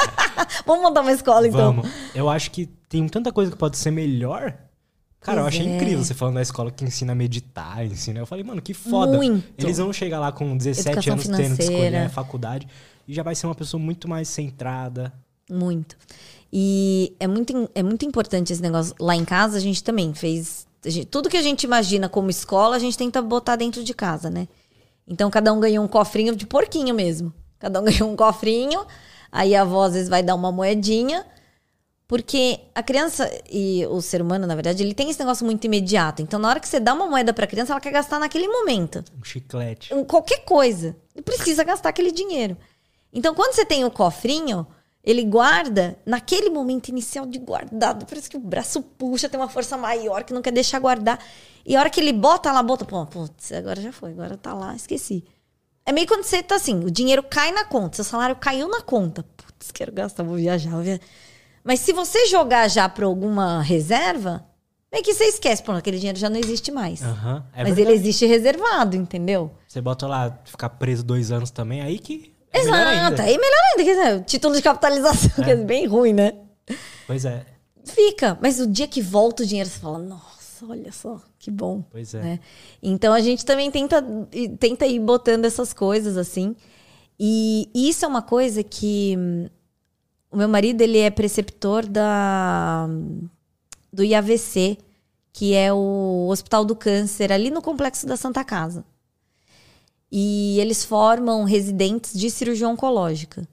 (laughs) Vamos montar uma escola, então. Vamos. Eu acho que tem tanta coisa que pode ser melhor. Cara, pois eu achei é. incrível você falando da escola que ensina a meditar, ensina. Eu falei, mano, que foda. Muito. Eles vão chegar lá com 17 Educação anos financeira. tendo que escolher a faculdade e já vai ser uma pessoa muito mais centrada. Muito. E é muito, é muito importante esse negócio. Lá em casa, a gente também fez. Gente, tudo que a gente imagina como escola, a gente tenta botar dentro de casa, né? Então cada um ganhou um cofrinho de porquinho mesmo. Cada um (laughs) ganhou um cofrinho, aí a avó às vezes vai dar uma moedinha. Porque a criança e o ser humano, na verdade, ele tem esse negócio muito imediato. Então, na hora que você dá uma moeda pra criança, ela quer gastar naquele momento. Um chiclete. Qualquer coisa. E precisa gastar aquele dinheiro. Então, quando você tem o cofrinho, ele guarda naquele momento inicial de guardado. Parece que o braço puxa, tem uma força maior que não quer deixar guardar. E a hora que ele bota lá, bota, pô, putz, agora já foi, agora tá lá, esqueci. É meio quando você tá assim, o dinheiro cai na conta, seu salário caiu na conta. Putz, quero gastar, vou viajar, vou viajar. Mas se você jogar já pra alguma reserva, meio que você esquece, pô, aquele dinheiro já não existe mais. Uhum, é Mas verdade. ele existe reservado, entendeu? Você bota lá, ficar preso dois anos também, aí que. É Exato, melhor aí melhor ainda. Quer dizer, título de capitalização, é. que é bem ruim, né? Pois é. Fica, mas o dia que volta o dinheiro, você fala, nossa olha só, que bom. Pois é. Né? Então a gente também tenta, tenta ir botando essas coisas assim. E isso é uma coisa que o meu marido ele é preceptor da do IAVC, que é o Hospital do Câncer ali no complexo da Santa Casa. E eles formam residentes de cirurgia oncológica.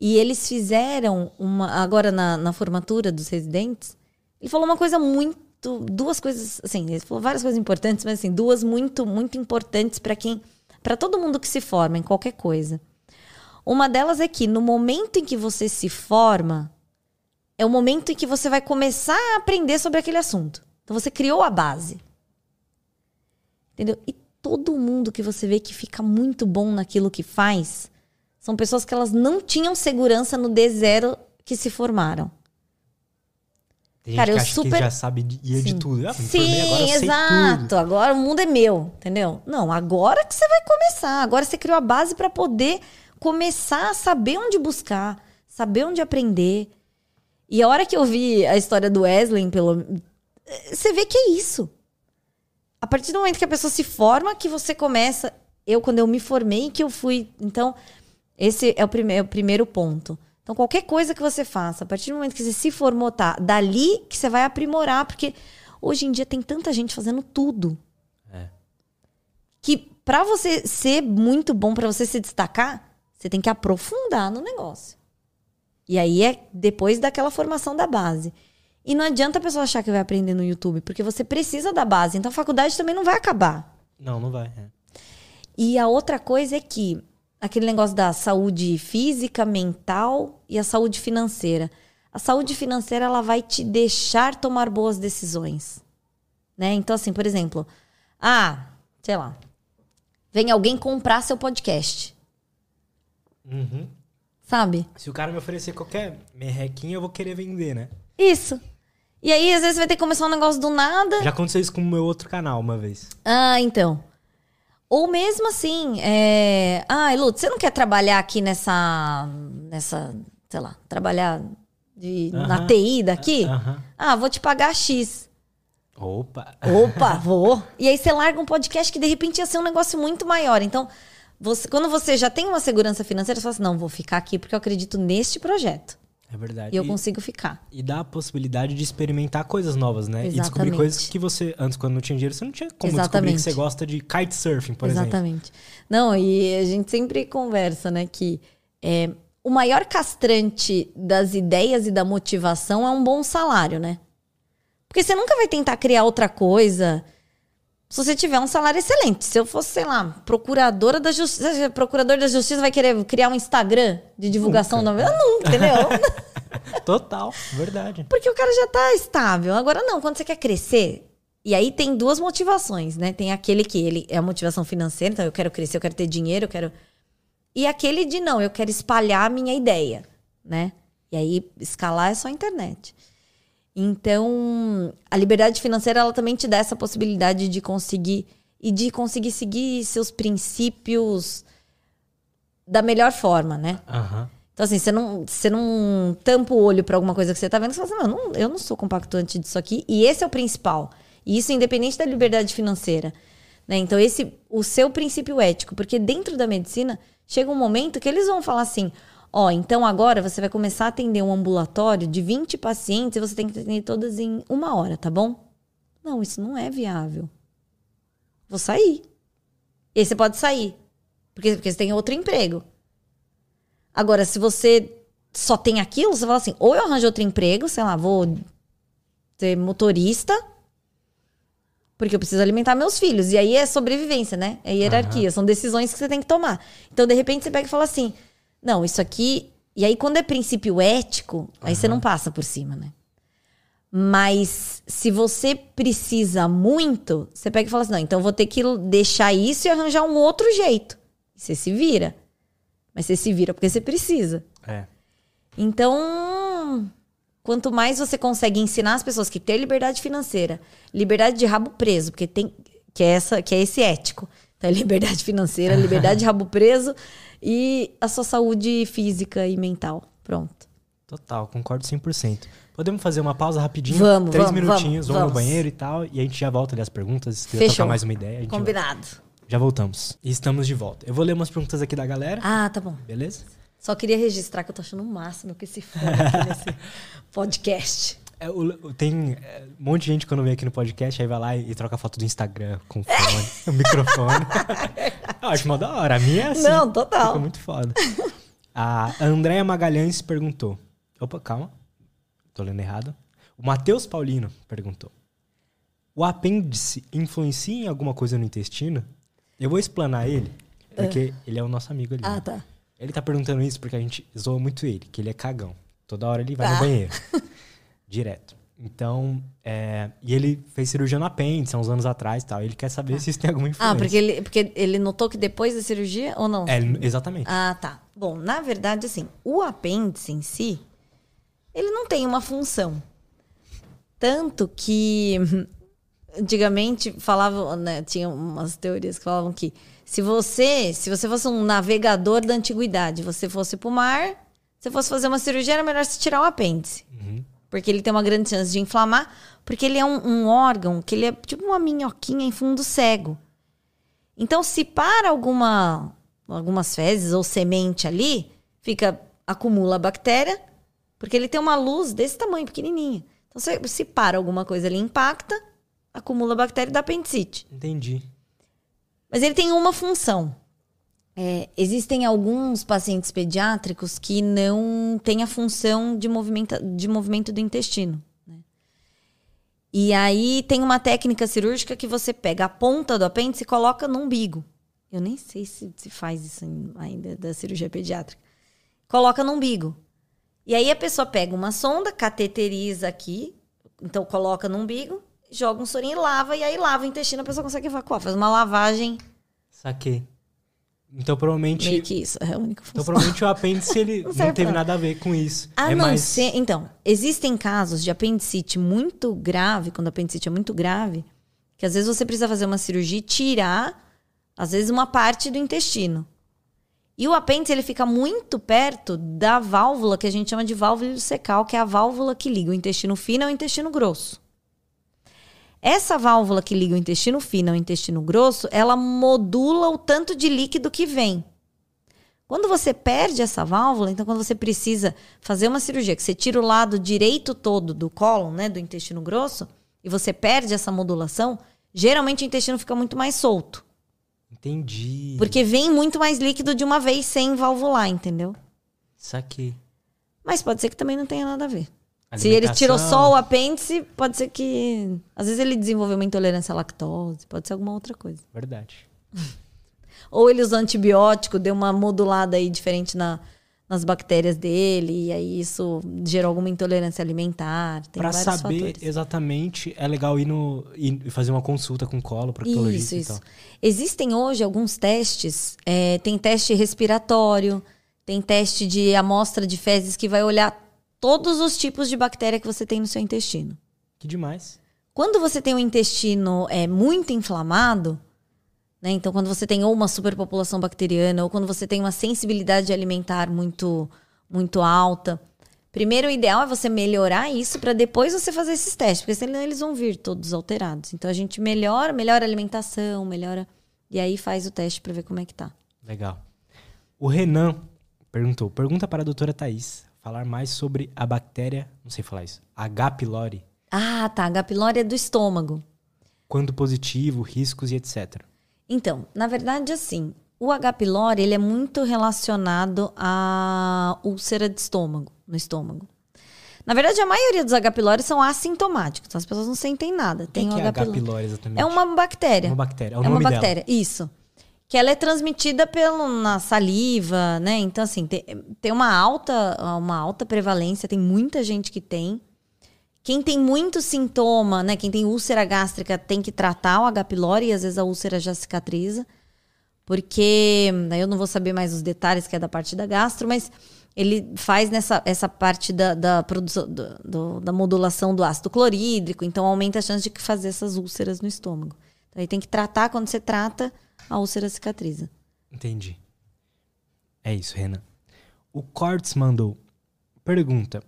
E eles fizeram uma agora na, na formatura dos residentes, ele falou uma coisa muito duas coisas, assim, ele falou várias coisas importantes, mas assim, duas muito, muito importantes para quem, para todo mundo que se forma em qualquer coisa. Uma delas é que no momento em que você se forma, é o momento em que você vai começar a aprender sobre aquele assunto. Então você criou a base. Entendeu? E todo mundo que você vê que fica muito bom naquilo que faz, são pessoas que elas não tinham segurança no D0 que se formaram. Tem Cara, eu super. Que já sabe de, tudo. Ah, Sim, agora exato. Agora o mundo é meu, entendeu? Não, agora que você vai começar. Agora você criou a base para poder começar a saber onde buscar, saber onde aprender. E a hora que eu vi a história do Wesley, pelo, Você vê que é isso. A partir do momento que a pessoa se forma, que você começa. Eu, quando eu me formei, que eu fui. Então, esse é o, prime é o primeiro ponto. Então, qualquer coisa que você faça, a partir do momento que você se formou, tá? Dali que você vai aprimorar, porque hoje em dia tem tanta gente fazendo tudo. É. Que para você ser muito bom, para você se destacar, você tem que aprofundar no negócio. E aí é depois daquela formação da base. E não adianta a pessoa achar que vai aprender no YouTube, porque você precisa da base. Então a faculdade também não vai acabar. Não, não vai. é. E a outra coisa é que aquele negócio da saúde física, mental e a saúde financeira. A saúde financeira ela vai te deixar tomar boas decisões, né? Então assim, por exemplo, ah, sei lá, vem alguém comprar seu podcast, Uhum. sabe? Se o cara me oferecer qualquer merrequinha, eu vou querer vender, né? Isso. E aí às vezes vai ter que começar um negócio do nada. Já aconteceu isso com o meu outro canal uma vez. Ah, então. Ou mesmo assim, é... ah, Lu, você não quer trabalhar aqui nessa, nessa, sei lá, trabalhar de, na Aham. TI daqui? Aham. Ah, vou te pagar X. Opa! Opa, (laughs) vou. E aí você larga um podcast que de repente ia ser um negócio muito maior. Então, você, quando você já tem uma segurança financeira, você fala assim, não, vou ficar aqui porque eu acredito neste projeto. É verdade. E eu E- consigo ficar. E dá a possibilidade de experimentar coisas novas, né? E descobrir Exatamente. coisas que você, antes, quando não tinha dinheiro, você não tinha como descobrir Exatamente. que você gosta de kitesurfing, por exemplo. Exatamente. Não, e a gente sempre conversa, né, que é, o maior castrante das ideias e da motivação é um bom salário, né? Porque você nunca vai tentar criar outra coisa se você tiver um salário excelente. Se eu fosse, sei lá, procuradora da justiça, procurador da justiça vai querer criar um Instagram de divulgação Nunca. da nunca, entendeu? (laughs) Total, verdade. Porque o cara já tá estável. Agora não, quando você quer crescer, e aí tem duas motivações, né? Tem aquele que ele é a motivação financeira, então eu quero crescer, eu quero ter dinheiro, eu quero e aquele de não, eu quero espalhar a minha ideia, né? E aí escalar é só a internet. Então, a liberdade financeira ela também te dá essa possibilidade de conseguir e de conseguir seguir seus princípios da melhor forma, né? Aham. Então, assim, você não, você não tampa o olho pra alguma coisa que você tá vendo, você fala assim, não, eu não sou compactuante disso aqui. E esse é o principal. E isso independente da liberdade financeira. Né? Então, esse o seu princípio ético. Porque dentro da medicina, chega um momento que eles vão falar assim, ó, então agora você vai começar a atender um ambulatório de 20 pacientes e você tem que atender todas em uma hora, tá bom? Não, isso não é viável. Vou sair. E aí você pode sair. Porque, porque você tem outro emprego. Agora, se você só tem aquilo, você fala assim, ou eu arranjo outro emprego, sei lá, vou ser motorista, porque eu preciso alimentar meus filhos. E aí é sobrevivência, né? É hierarquia, são decisões que você tem que tomar. Então, de repente, você pega e fala assim, não, isso aqui... E aí, quando é princípio ético, aí você não passa por cima, né? Mas se você precisa muito, você pega e fala assim: não, então vou ter que deixar isso e arranjar um outro jeito. Você se vira. Mas você se vira porque você precisa. É. Então, quanto mais você consegue ensinar as pessoas que ter liberdade financeira, liberdade de rabo preso, porque tem que é essa, que é esse ético. Então, é liberdade financeira, liberdade de rabo preso e a sua saúde física e mental. Pronto. Total, concordo 100%. Podemos fazer uma pausa rapidinho? Vamos, Três vamos, minutinhos, vamos, vamos, no banheiro e tal. E a gente já volta ali as perguntas. Se trocar mais uma ideia, gente vai. Combinado. Já voltamos. E estamos de volta. Eu vou ler umas perguntas aqui da galera, Ah, tá bom. beleza? Só queria registrar que eu tô achando o máximo que esse fone aqui nesse (laughs) podcast. É, o- tem é, um monte de gente quando vem aqui no podcast, aí vai lá e, e troca foto do Instagram com o fone, (laughs) o microfone. (laughs) Eu acho mó da hora. A minha é assim. Não, total. Fica muito foda. A Andréia Magalhães perguntou. Opa, calma. Tô lendo errado. O Matheus Paulino perguntou. O apêndice influencia em alguma coisa no intestino? Eu vou explanar ele, porque ele é o nosso amigo ali. Ah, né? tá. Ele tá perguntando isso porque a gente zoa muito ele, que ele é cagão. Toda hora ele vai Ah. no banheiro. (laughs) Direto. Então, é, e ele fez cirurgia no apêndice há uns anos atrás e tal. Ele quer saber se isso tem alguma influência. Ah, porque ele, porque ele notou que depois da cirurgia ou não? É, exatamente. Ah, tá. Bom, na verdade, assim, o apêndice em si, ele não tem uma função. Tanto que (laughs) antigamente falavam, né, tinha umas teorias que falavam que se você, se você fosse um navegador da antiguidade, você fosse pro mar, se fosse fazer uma cirurgia, era melhor se tirar o apêndice. Uhum. Porque ele tem uma grande chance de inflamar, porque ele é um, um órgão que ele é tipo uma minhoquinha em fundo cego. Então, se para alguma, algumas fezes ou semente ali, fica acumula a bactéria, porque ele tem uma luz desse tamanho, pequenininha. Então, se, se para alguma coisa ali, impacta, acumula a bactéria e dá apendicite. Entendi. Mas ele tem uma função. É, existem alguns pacientes pediátricos que não têm a função de, movimento de movimento do intestino. Né? E aí tem uma técnica cirúrgica que você pega a ponta do apêndice e coloca no umbigo. Eu nem sei se se faz isso ainda da cirurgia pediátrica. Coloca no umbigo. E aí a pessoa pega uma sonda, cateteriza aqui, então coloca no umbigo, joga um sorinho e lava, e aí lava o intestino, a pessoa consegue evacuar, faz uma lavagem. Saquei. Então provavelmente. Meio que isso, é a única Então função. provavelmente o apêndice ele (laughs) Não não, teve nada a ver com isso. A é não mais... ser. Então, existem casos de apendicite muito grave, quando a apendicite é muito grave, que às vezes você precisa fazer uma cirurgia e tirar, às vezes, uma parte do intestino. E o apêndice ele fica muito perto da válvula que a gente chama de válvula ileocecal, que é a válvula que liga o intestino fino ao intestino grosso. Essa válvula que liga o intestino fino ao intestino grosso, ela modula o tanto de líquido que vem. Quando você perde essa válvula, então quando você precisa fazer uma cirurgia, que você tira o lado direito todo do cólon, né, do intestino grosso, e você perde essa modulação, geralmente o intestino fica muito mais solto. Entendi. Porque vem muito mais líquido de uma vez sem valvular, entendeu? Saquei. Mas pode ser que também não tenha nada a ver. Se ele tirou só o apêndice, pode ser que. Às vezes ele desenvolveu uma intolerância à lactose, pode ser alguma outra coisa. Verdade. (laughs) Ou ele usou antibiótico, deu uma modulada aí diferente na, nas bactérias dele, e aí isso gerou alguma intolerância alimentar. Vários saber fatores. exatamente, é legal ir no ir fazer uma consulta com colo, proctologista Isso, e isso. tal. Existem hoje alguns testes. é, tem teste respiratório, tem teste de amostra de fezes que vai olhar todos os tipos de bactéria que você tem no seu intestino. Que demais. Quando você tem um intestino é, muito inflamado, né? Então, quando você tem ou uma superpopulação bacteriana, ou quando você tem uma sensibilidade alimentar muito, muito alta, primeiro o ideal é você melhorar isso para depois você fazer esses testes, porque senão eles vão vir todos alterados. Então a gente melhora, melhora a alimentação, melhora. E aí faz o teste para ver como é que tá. Legal. O Renan perguntou: pergunta para a doutora Thais falar mais sobre a bactéria, não sei falar isso, H. pylori, Ah, tá. H. pylori é do estômago. quando positivo, riscos e etc. Então, na verdade, assim, o H. pylori ele é muito relacionado à úlcera de estômago, no estômago. Na verdade, a maioria dos H. pylori são assintomáticos, então as pessoas não sentem nada. O que, Tem que é H. Pylori. exatamente? É uma bactéria. Uma bactéria. É É uma dela. bactéria, isso. Que ela é transmitida pelo, na saliva, né? Então, assim, tem, tem uma, alta, uma alta prevalência, tem muita gente que tem. Quem tem muito sintoma, né? Quem tem úlcera gástrica tem que tratar o H. pylori e às vezes a úlcera já cicatriza. Porque, aí eu não vou saber mais os detalhes que é da parte da gastro, mas ele faz nessa essa parte da, da produção, do- do- da modulação do ácido clorídrico, então aumenta a chance de fazer essas úlceras no estômago. Então aí tem que tratar, quando você trata, a úlcera cicatriza. Entendi. É isso, Renan. O Cortes mandou. Pergunta: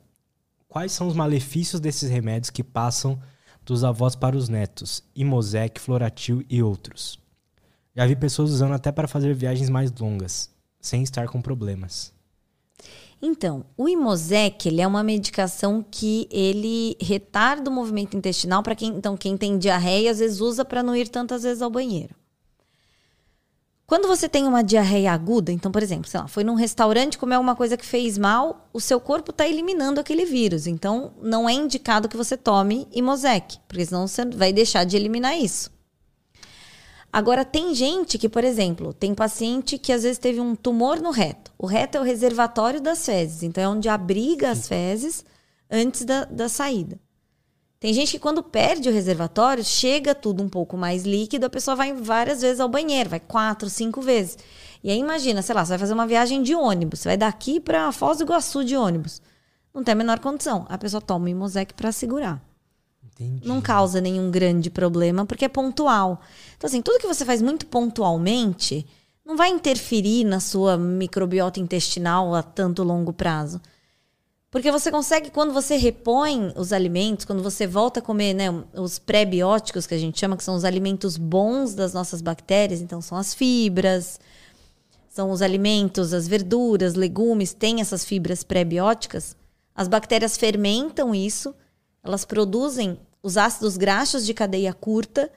Quais são os malefícios desses remédios que passam dos avós para os netos? Imosec, Floratil e outros. Já vi pessoas usando até para fazer viagens mais longas, sem estar com problemas. Então, o Imosec, ele é uma medicação que ele retarda o movimento intestinal para quem, então quem tem diarreia às vezes usa para não ir tantas vezes ao banheiro. Quando você tem uma diarreia aguda, então, por exemplo, sei lá, foi num restaurante comer alguma coisa que fez mal, o seu corpo está eliminando aquele vírus. Então, não é indicado que você tome Imosec, porque senão você vai deixar de eliminar isso. Agora, tem gente que, por exemplo, tem paciente que às vezes teve um tumor no reto. O reto é o reservatório das fezes, então é onde abriga as fezes antes da, da saída. Tem gente que quando perde o reservatório, chega tudo um pouco mais líquido, a pessoa vai várias vezes ao banheiro, vai quatro, cinco vezes. E aí imagina, sei lá, você vai fazer uma viagem de ônibus, você vai daqui para Foz do Iguaçu de ônibus. Não tem a menor condição. A pessoa toma o Imosec para segurar Entendi. não causa nenhum grande problema, porque é pontual. Então, assim, tudo que você faz muito pontualmente não vai interferir na sua microbiota intestinal a tanto longo prazo. Porque você consegue, quando você repõe os alimentos, quando você volta a comer né, os pré-bióticos, que a gente chama, que são os alimentos bons das nossas bactérias, então são as fibras, são os alimentos, as verduras, legumes, têm essas fibras pré-bióticas. As bactérias fermentam isso, elas produzem os ácidos graxos de cadeia curta,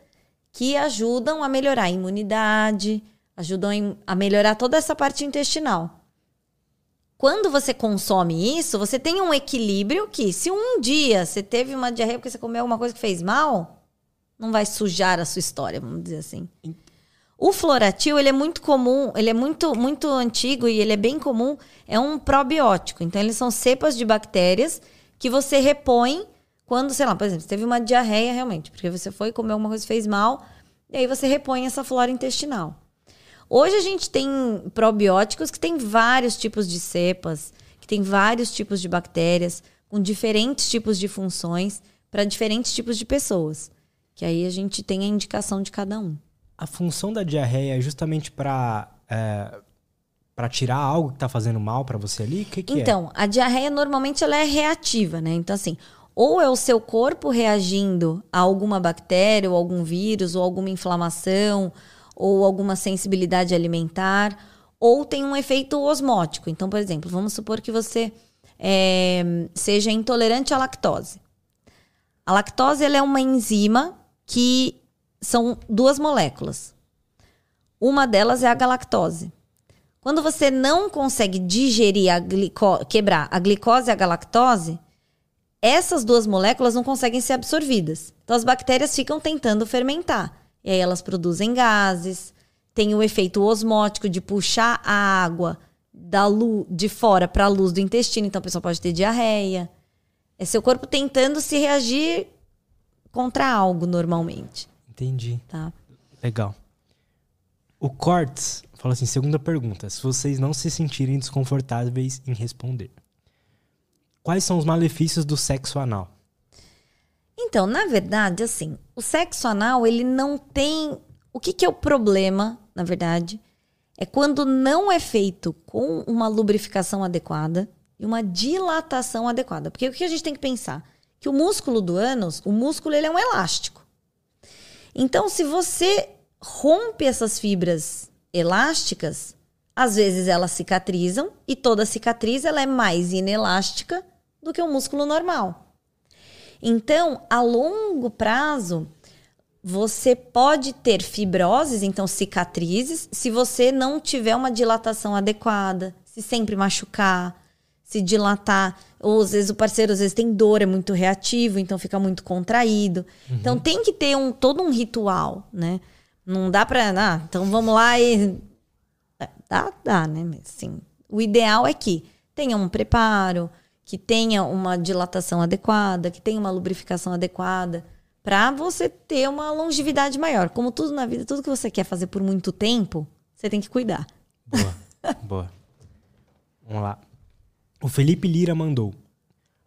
que ajudam a melhorar a imunidade, ajudam a melhorar toda essa parte intestinal. Quando você consome isso, você tem um equilíbrio que, se um dia você teve uma diarreia porque você comeu alguma coisa que fez mal, não vai sujar a sua história, vamos dizer assim. O floratil, ele é muito comum, ele é muito, muito antigo e ele é bem comum, é um probiótico. Então, eles são cepas de bactérias que você repõe quando, sei lá, por exemplo, você teve uma diarreia realmente, porque você foi comer alguma coisa que fez mal, e aí você repõe essa flora intestinal. Hoje a gente tem probióticos que tem vários tipos de cepas, que tem vários tipos de bactérias, com diferentes tipos de funções para diferentes tipos de pessoas. Que aí a gente tem a indicação de cada um. A função da diarreia é justamente para é, para tirar algo que está fazendo mal para você ali? O que, que então, é? Então, a diarreia normalmente ela é reativa, né? Então, assim, ou é o seu corpo reagindo a alguma bactéria, ou algum vírus, ou alguma inflamação, ou alguma sensibilidade alimentar, ou tem um efeito osmótico. Então, por exemplo, vamos supor que você é, seja intolerante à lactose. A lactose é uma enzima que são duas moléculas. Uma delas é a galactose. Quando você não consegue digerir a quebrar a glicose e a galactose, essas duas moléculas não conseguem ser absorvidas. Então as bactérias ficam tentando fermentar. E aí elas produzem gases, tem o efeito osmótico de puxar a água da luz de fora para a luz do intestino, então a pessoa pode ter diarreia. É seu corpo tentando se reagir contra algo normalmente. Entendi. Tá. Legal. O Cortes fala assim: segunda pergunta. Se vocês não se sentirem desconfortáveis em responder, quais são os malefícios do sexo anal? Então, na verdade, assim, o sexo anal, ele não tem. O que, que é o problema, na verdade? É quando não é feito com uma lubrificação adequada e uma dilatação adequada. Porque o que a gente tem que pensar? Que o músculo do ânus, o músculo, ele é um elástico. Então, se você rompe essas fibras elásticas, às vezes elas cicatrizam e toda cicatriz ela é mais inelástica do que o músculo normal. Então, a longo prazo, você pode ter fibroses, então cicatrizes, se você não tiver uma dilatação adequada, se sempre machucar, se dilatar, ou às vezes o parceiro às vezes tem dor, é muito reativo, então fica muito contraído. Uhum. Então tem que ter um todo um ritual, né? Não dá para, ah, então vamos lá e é, dá, dá, né? Assim, o ideal é que tenha um preparo, que tenha uma dilatação adequada, que tenha uma lubrificação adequada, para você ter uma longevidade maior. Como tudo na vida, tudo que você quer fazer por muito tempo, você tem que cuidar. Boa, (laughs) boa. Vamos lá. O Felipe Lira mandou.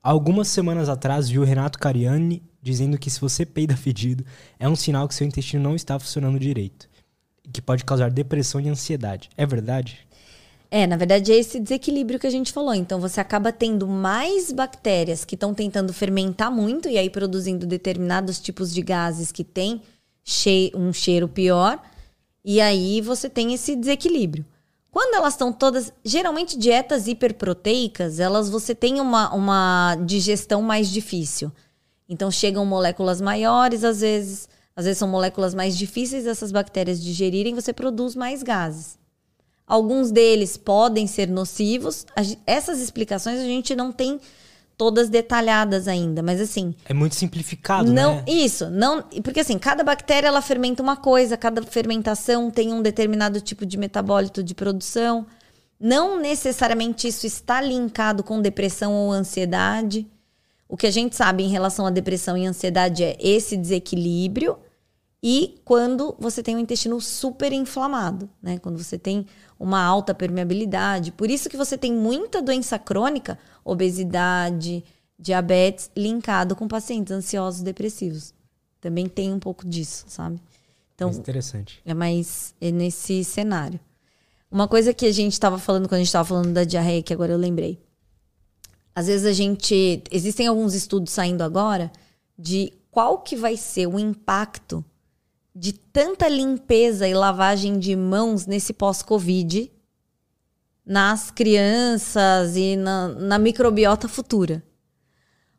Algumas semanas atrás viu o Renato Cariani dizendo que se você peida fedido, é um sinal que seu intestino não está funcionando direito. Que pode causar depressão e ansiedade. É verdade? É, na verdade é esse desequilíbrio que a gente falou. Então você acaba tendo mais bactérias que estão tentando fermentar muito e aí produzindo determinados tipos de gases que têm um cheiro pior. E aí você tem esse desequilíbrio. Quando elas estão todas, geralmente dietas hiperproteicas, elas você tem uma, uma digestão mais difícil. Então chegam moléculas maiores, às vezes, às vezes são moléculas mais difíceis dessas bactérias digerirem, você produz mais gases. Alguns deles podem ser nocivos. Essas explicações a gente não tem todas detalhadas ainda, mas assim. É muito simplificado, não, né? Isso, não, porque assim, cada bactéria ela fermenta uma coisa, cada fermentação tem um determinado tipo de metabólito de produção. Não necessariamente isso está linkado com depressão ou ansiedade. O que a gente sabe em relação à depressão e ansiedade é esse desequilíbrio e quando você tem o intestino super inflamado, né? Quando você tem uma alta permeabilidade. Por isso que você tem muita doença crônica, obesidade, diabetes, linkado com pacientes ansiosos depressivos. Também tem um pouco disso, sabe? Então, é interessante. É mais é nesse cenário. Uma coisa que a gente estava falando quando a gente estava falando da diarreia, que agora eu lembrei. às vezes a gente. Existem alguns estudos saindo agora de qual que vai ser o impacto de tanta limpeza e lavagem de mãos nesse pós-Covid nas crianças e na, na microbiota futura.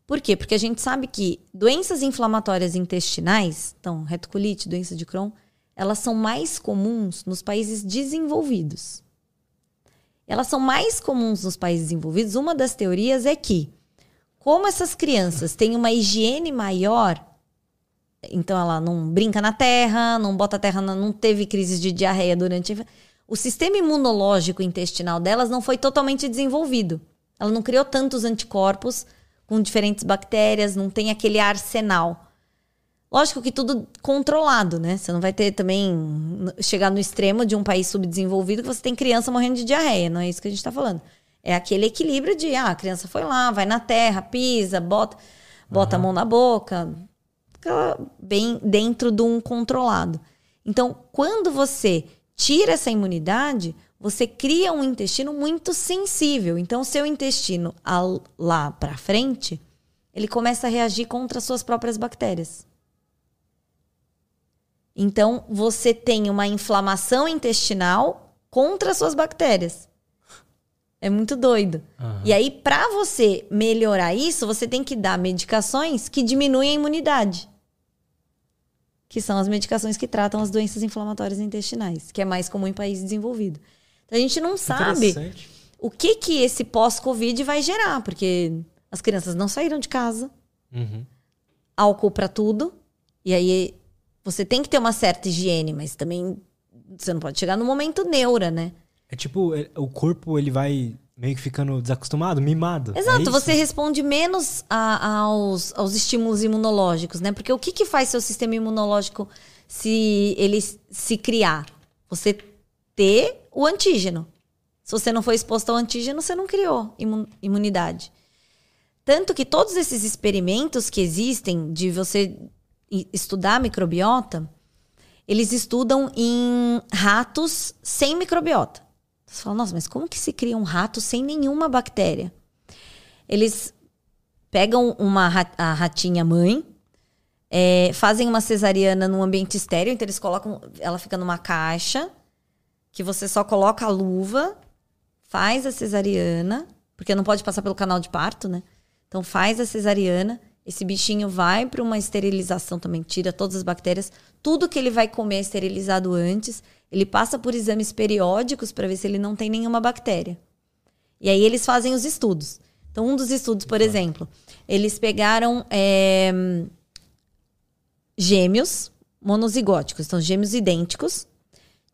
Por quê? Porque a gente sabe que doenças inflamatórias intestinais, então retocolite, doença de Crohn, elas são mais comuns nos países desenvolvidos. Elas são mais comuns nos países desenvolvidos. Uma das teorias é que, como essas crianças têm uma higiene maior, então ela não brinca na terra, não bota a terra, não teve crises de diarreia durante. O sistema imunológico intestinal delas não foi totalmente desenvolvido. Ela não criou tantos anticorpos com diferentes bactérias, não tem aquele arsenal. Lógico que tudo controlado, né? Você não vai ter também chegar no extremo de um país subdesenvolvido que você tem criança morrendo de diarreia, não é isso que a gente está falando. É aquele equilíbrio de, ah, a criança foi lá, vai na terra, pisa, bota, bota uhum. a mão na boca, bem dentro de um controlado. Então, quando você tira essa imunidade, você cria um intestino muito sensível. Então, seu intestino lá para frente, ele começa a reagir contra as suas próprias bactérias. Então, você tem uma inflamação intestinal contra as suas bactérias. É muito doido. Uhum. E aí, para você melhorar isso, você tem que dar medicações que diminuem a imunidade que são as medicações que tratam as doenças inflamatórias intestinais, que é mais comum em países desenvolvidos. Então a gente não sabe o que que esse pós-Covid vai gerar, porque as crianças não saíram de casa, uhum. álcool para tudo, e aí você tem que ter uma certa higiene, mas também você não pode chegar no momento neura, né? É tipo, é, o corpo ele vai meio que ficando desacostumado, mimado. Exato, é você responde menos a, aos, aos estímulos imunológicos, né? Porque o que, que faz seu sistema imunológico se ele se criar? Você ter o antígeno. Se você não foi exposto ao antígeno, você não criou imunidade. Tanto que todos esses experimentos que existem de você estudar microbiota, eles estudam em ratos sem microbiota. Você fala, nossa, mas como que se cria um rato sem nenhuma bactéria? Eles pegam uma a ratinha mãe, é, fazem uma cesariana num ambiente estéreo, então eles colocam, ela fica numa caixa, que você só coloca a luva, faz a cesariana, porque não pode passar pelo canal de parto, né? Então faz a cesariana, esse bichinho vai para uma esterilização também, tira todas as bactérias, tudo que ele vai comer é esterilizado antes. Ele passa por exames periódicos para ver se ele não tem nenhuma bactéria. E aí eles fazem os estudos. Então, um dos estudos, por exemplo, eles pegaram é, gêmeos monozigóticos, então gêmeos idênticos,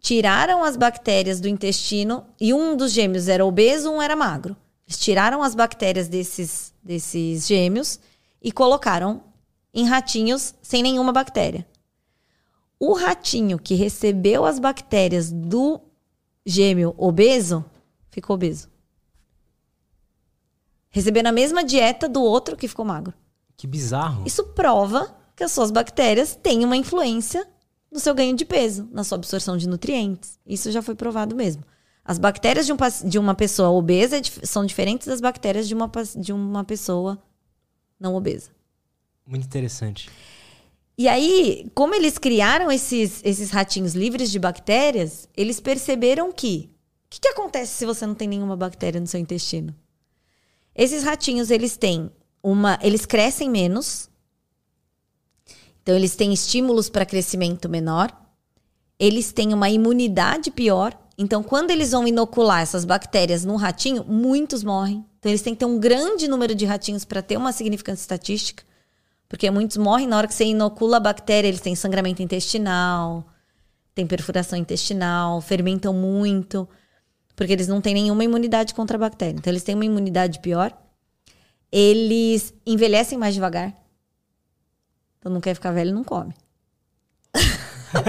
tiraram as bactérias do intestino e um dos gêmeos era obeso, um era magro. Eles tiraram as bactérias desses, desses gêmeos e colocaram em ratinhos sem nenhuma bactéria. O ratinho que recebeu as bactérias do gêmeo obeso ficou obeso. Recebendo a mesma dieta do outro que ficou magro. Que bizarro. Isso prova que as suas bactérias têm uma influência no seu ganho de peso, na sua absorção de nutrientes. Isso já foi provado mesmo. As bactérias de, um, de uma pessoa obesa é são diferentes das bactérias de uma, de uma pessoa não obesa. Muito interessante. E aí, como eles criaram esses, esses ratinhos livres de bactérias, eles perceberam que o que, que acontece se você não tem nenhuma bactéria no seu intestino? Esses ratinhos, eles têm uma. Eles crescem menos. Então, eles têm estímulos para crescimento menor. Eles têm uma imunidade pior. Então, quando eles vão inocular essas bactérias no ratinho, muitos morrem. Então, eles têm que ter um grande número de ratinhos para ter uma significância estatística. Porque muitos morrem na hora que você inocula a bactéria, eles têm sangramento intestinal, têm perfuração intestinal, fermentam muito, porque eles não têm nenhuma imunidade contra a bactéria. Então, eles têm uma imunidade pior. Eles envelhecem mais devagar. Então, não quer ficar velho, não come.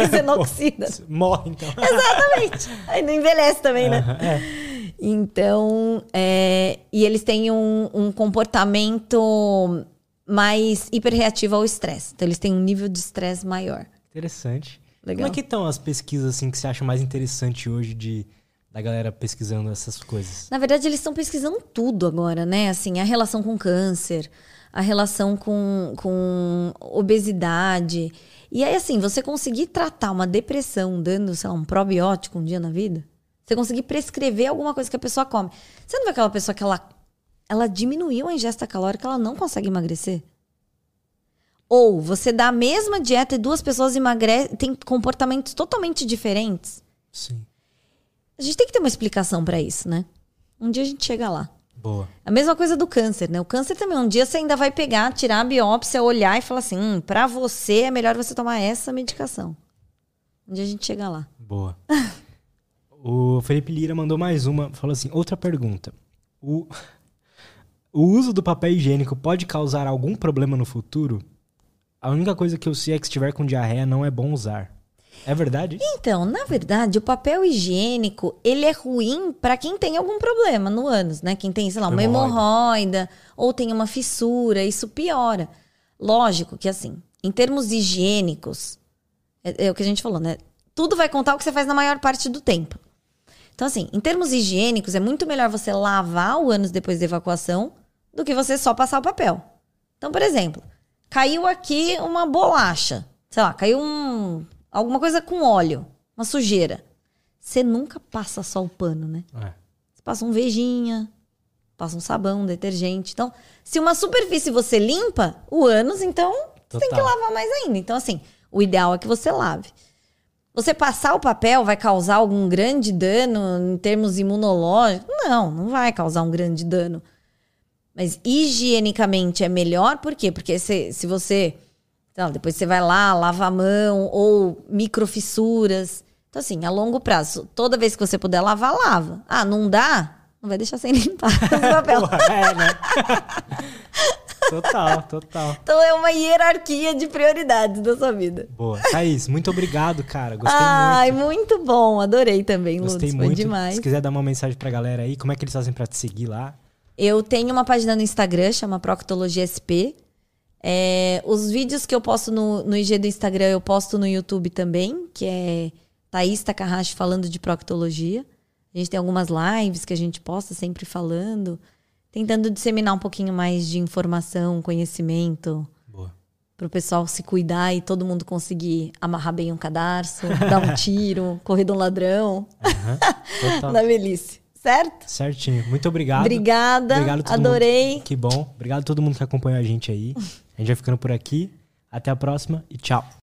você não oxida. Morre, então. (laughs) Exatamente. Aí não envelhece também, né? É. Então, é, e eles têm um, um comportamento mais hiperreativa ao estresse. Então, eles têm um nível de estresse maior. Interessante. Legal. Como é que estão as pesquisas assim que você acha mais interessante hoje de da galera pesquisando essas coisas? Na verdade, eles estão pesquisando tudo agora, né? Assim, a relação com câncer, a relação com, com obesidade. E aí, assim, você conseguir tratar uma depressão dando, sei lá, um probiótico um dia na vida, você conseguir prescrever alguma coisa que a pessoa come. Você não vê aquela pessoa que ela, ela diminuiu a ingesta calórica, ela não consegue emagrecer? Ou você dá a mesma dieta e duas pessoas emagrecem, têm comportamentos totalmente diferentes? Sim. A gente tem que ter uma explicação para isso, né? Um dia a gente chega lá. Boa. A mesma coisa do câncer, né? O câncer também, um dia você ainda vai pegar, tirar a biópsia, olhar e falar assim: hum, pra você é melhor você tomar essa medicação. Um dia a gente chega lá. Boa. (laughs) o Felipe Lira mandou mais uma. Falou assim: outra pergunta. O, o uso do papel higiênico pode causar algum problema no futuro? A única coisa que eu sei é que se estiver com diarreia não é bom usar. É verdade? Então, na verdade, o papel higiênico, ele é ruim para quem tem algum problema no ânus, né? Quem tem, sei lá, uma Hemorroida. hemorroida ou tem uma fissura, isso piora. Lógico que assim, em termos higiênicos, é, é o que a gente falou, né? Tudo vai contar o que você faz na maior parte do tempo. Então, assim, em termos higiênicos, é muito melhor você lavar o ânus depois da evacuação do que você só passar o papel. Então, por exemplo, caiu aqui uma bolacha. Sei lá, caiu um, alguma coisa com óleo, uma sujeira. Você nunca passa só o pano, né? É. Você passa um vejinha, passa um sabão, um detergente. Então, se uma superfície você limpa, o ânus, então você tem que Total. lavar mais ainda. Então, assim, o ideal é que você lave. Você passar o papel vai causar algum grande dano em termos imunológicos? Não, não vai causar um grande dano. Mas higienicamente é melhor, por quê? Porque se, se você. lá, depois você vai lá, lava a mão, ou microfissuras. Então, assim, a longo prazo, toda vez que você puder lavar, lava. Ah, não dá? Não vai deixar sem limpar (laughs) o papel. Porra, é, né? total, total. Então é uma hierarquia de prioridades da sua vida. Boa. Thaís, muito obrigado, cara. Gostei Ai, muito. muito bom. Adorei também, Gostei Lutz. Foi muito. demais. Se quiser dar uma mensagem pra galera aí, como é que eles fazem pra te seguir lá? Eu tenho uma página no Instagram, chama Proctologia SP. É, os vídeos que eu posto no, no IG do Instagram, eu posto no YouTube também, que é Thaís Takahashi falando de proctologia. A gente tem algumas lives que a gente posta sempre falando, tentando disseminar um pouquinho mais de informação, conhecimento, para o pessoal se cuidar e todo mundo conseguir amarrar bem um cadarço, (laughs) dar um tiro, correr de um ladrão. Total. (laughs) na velhice. Certo? Certinho. Muito obrigado. Obrigada. Obrigado adorei. mundo. Que bom. Obrigado a todo mundo que acompanhou a gente aí. A gente vai ficando por aqui. Até a próxima e tchau.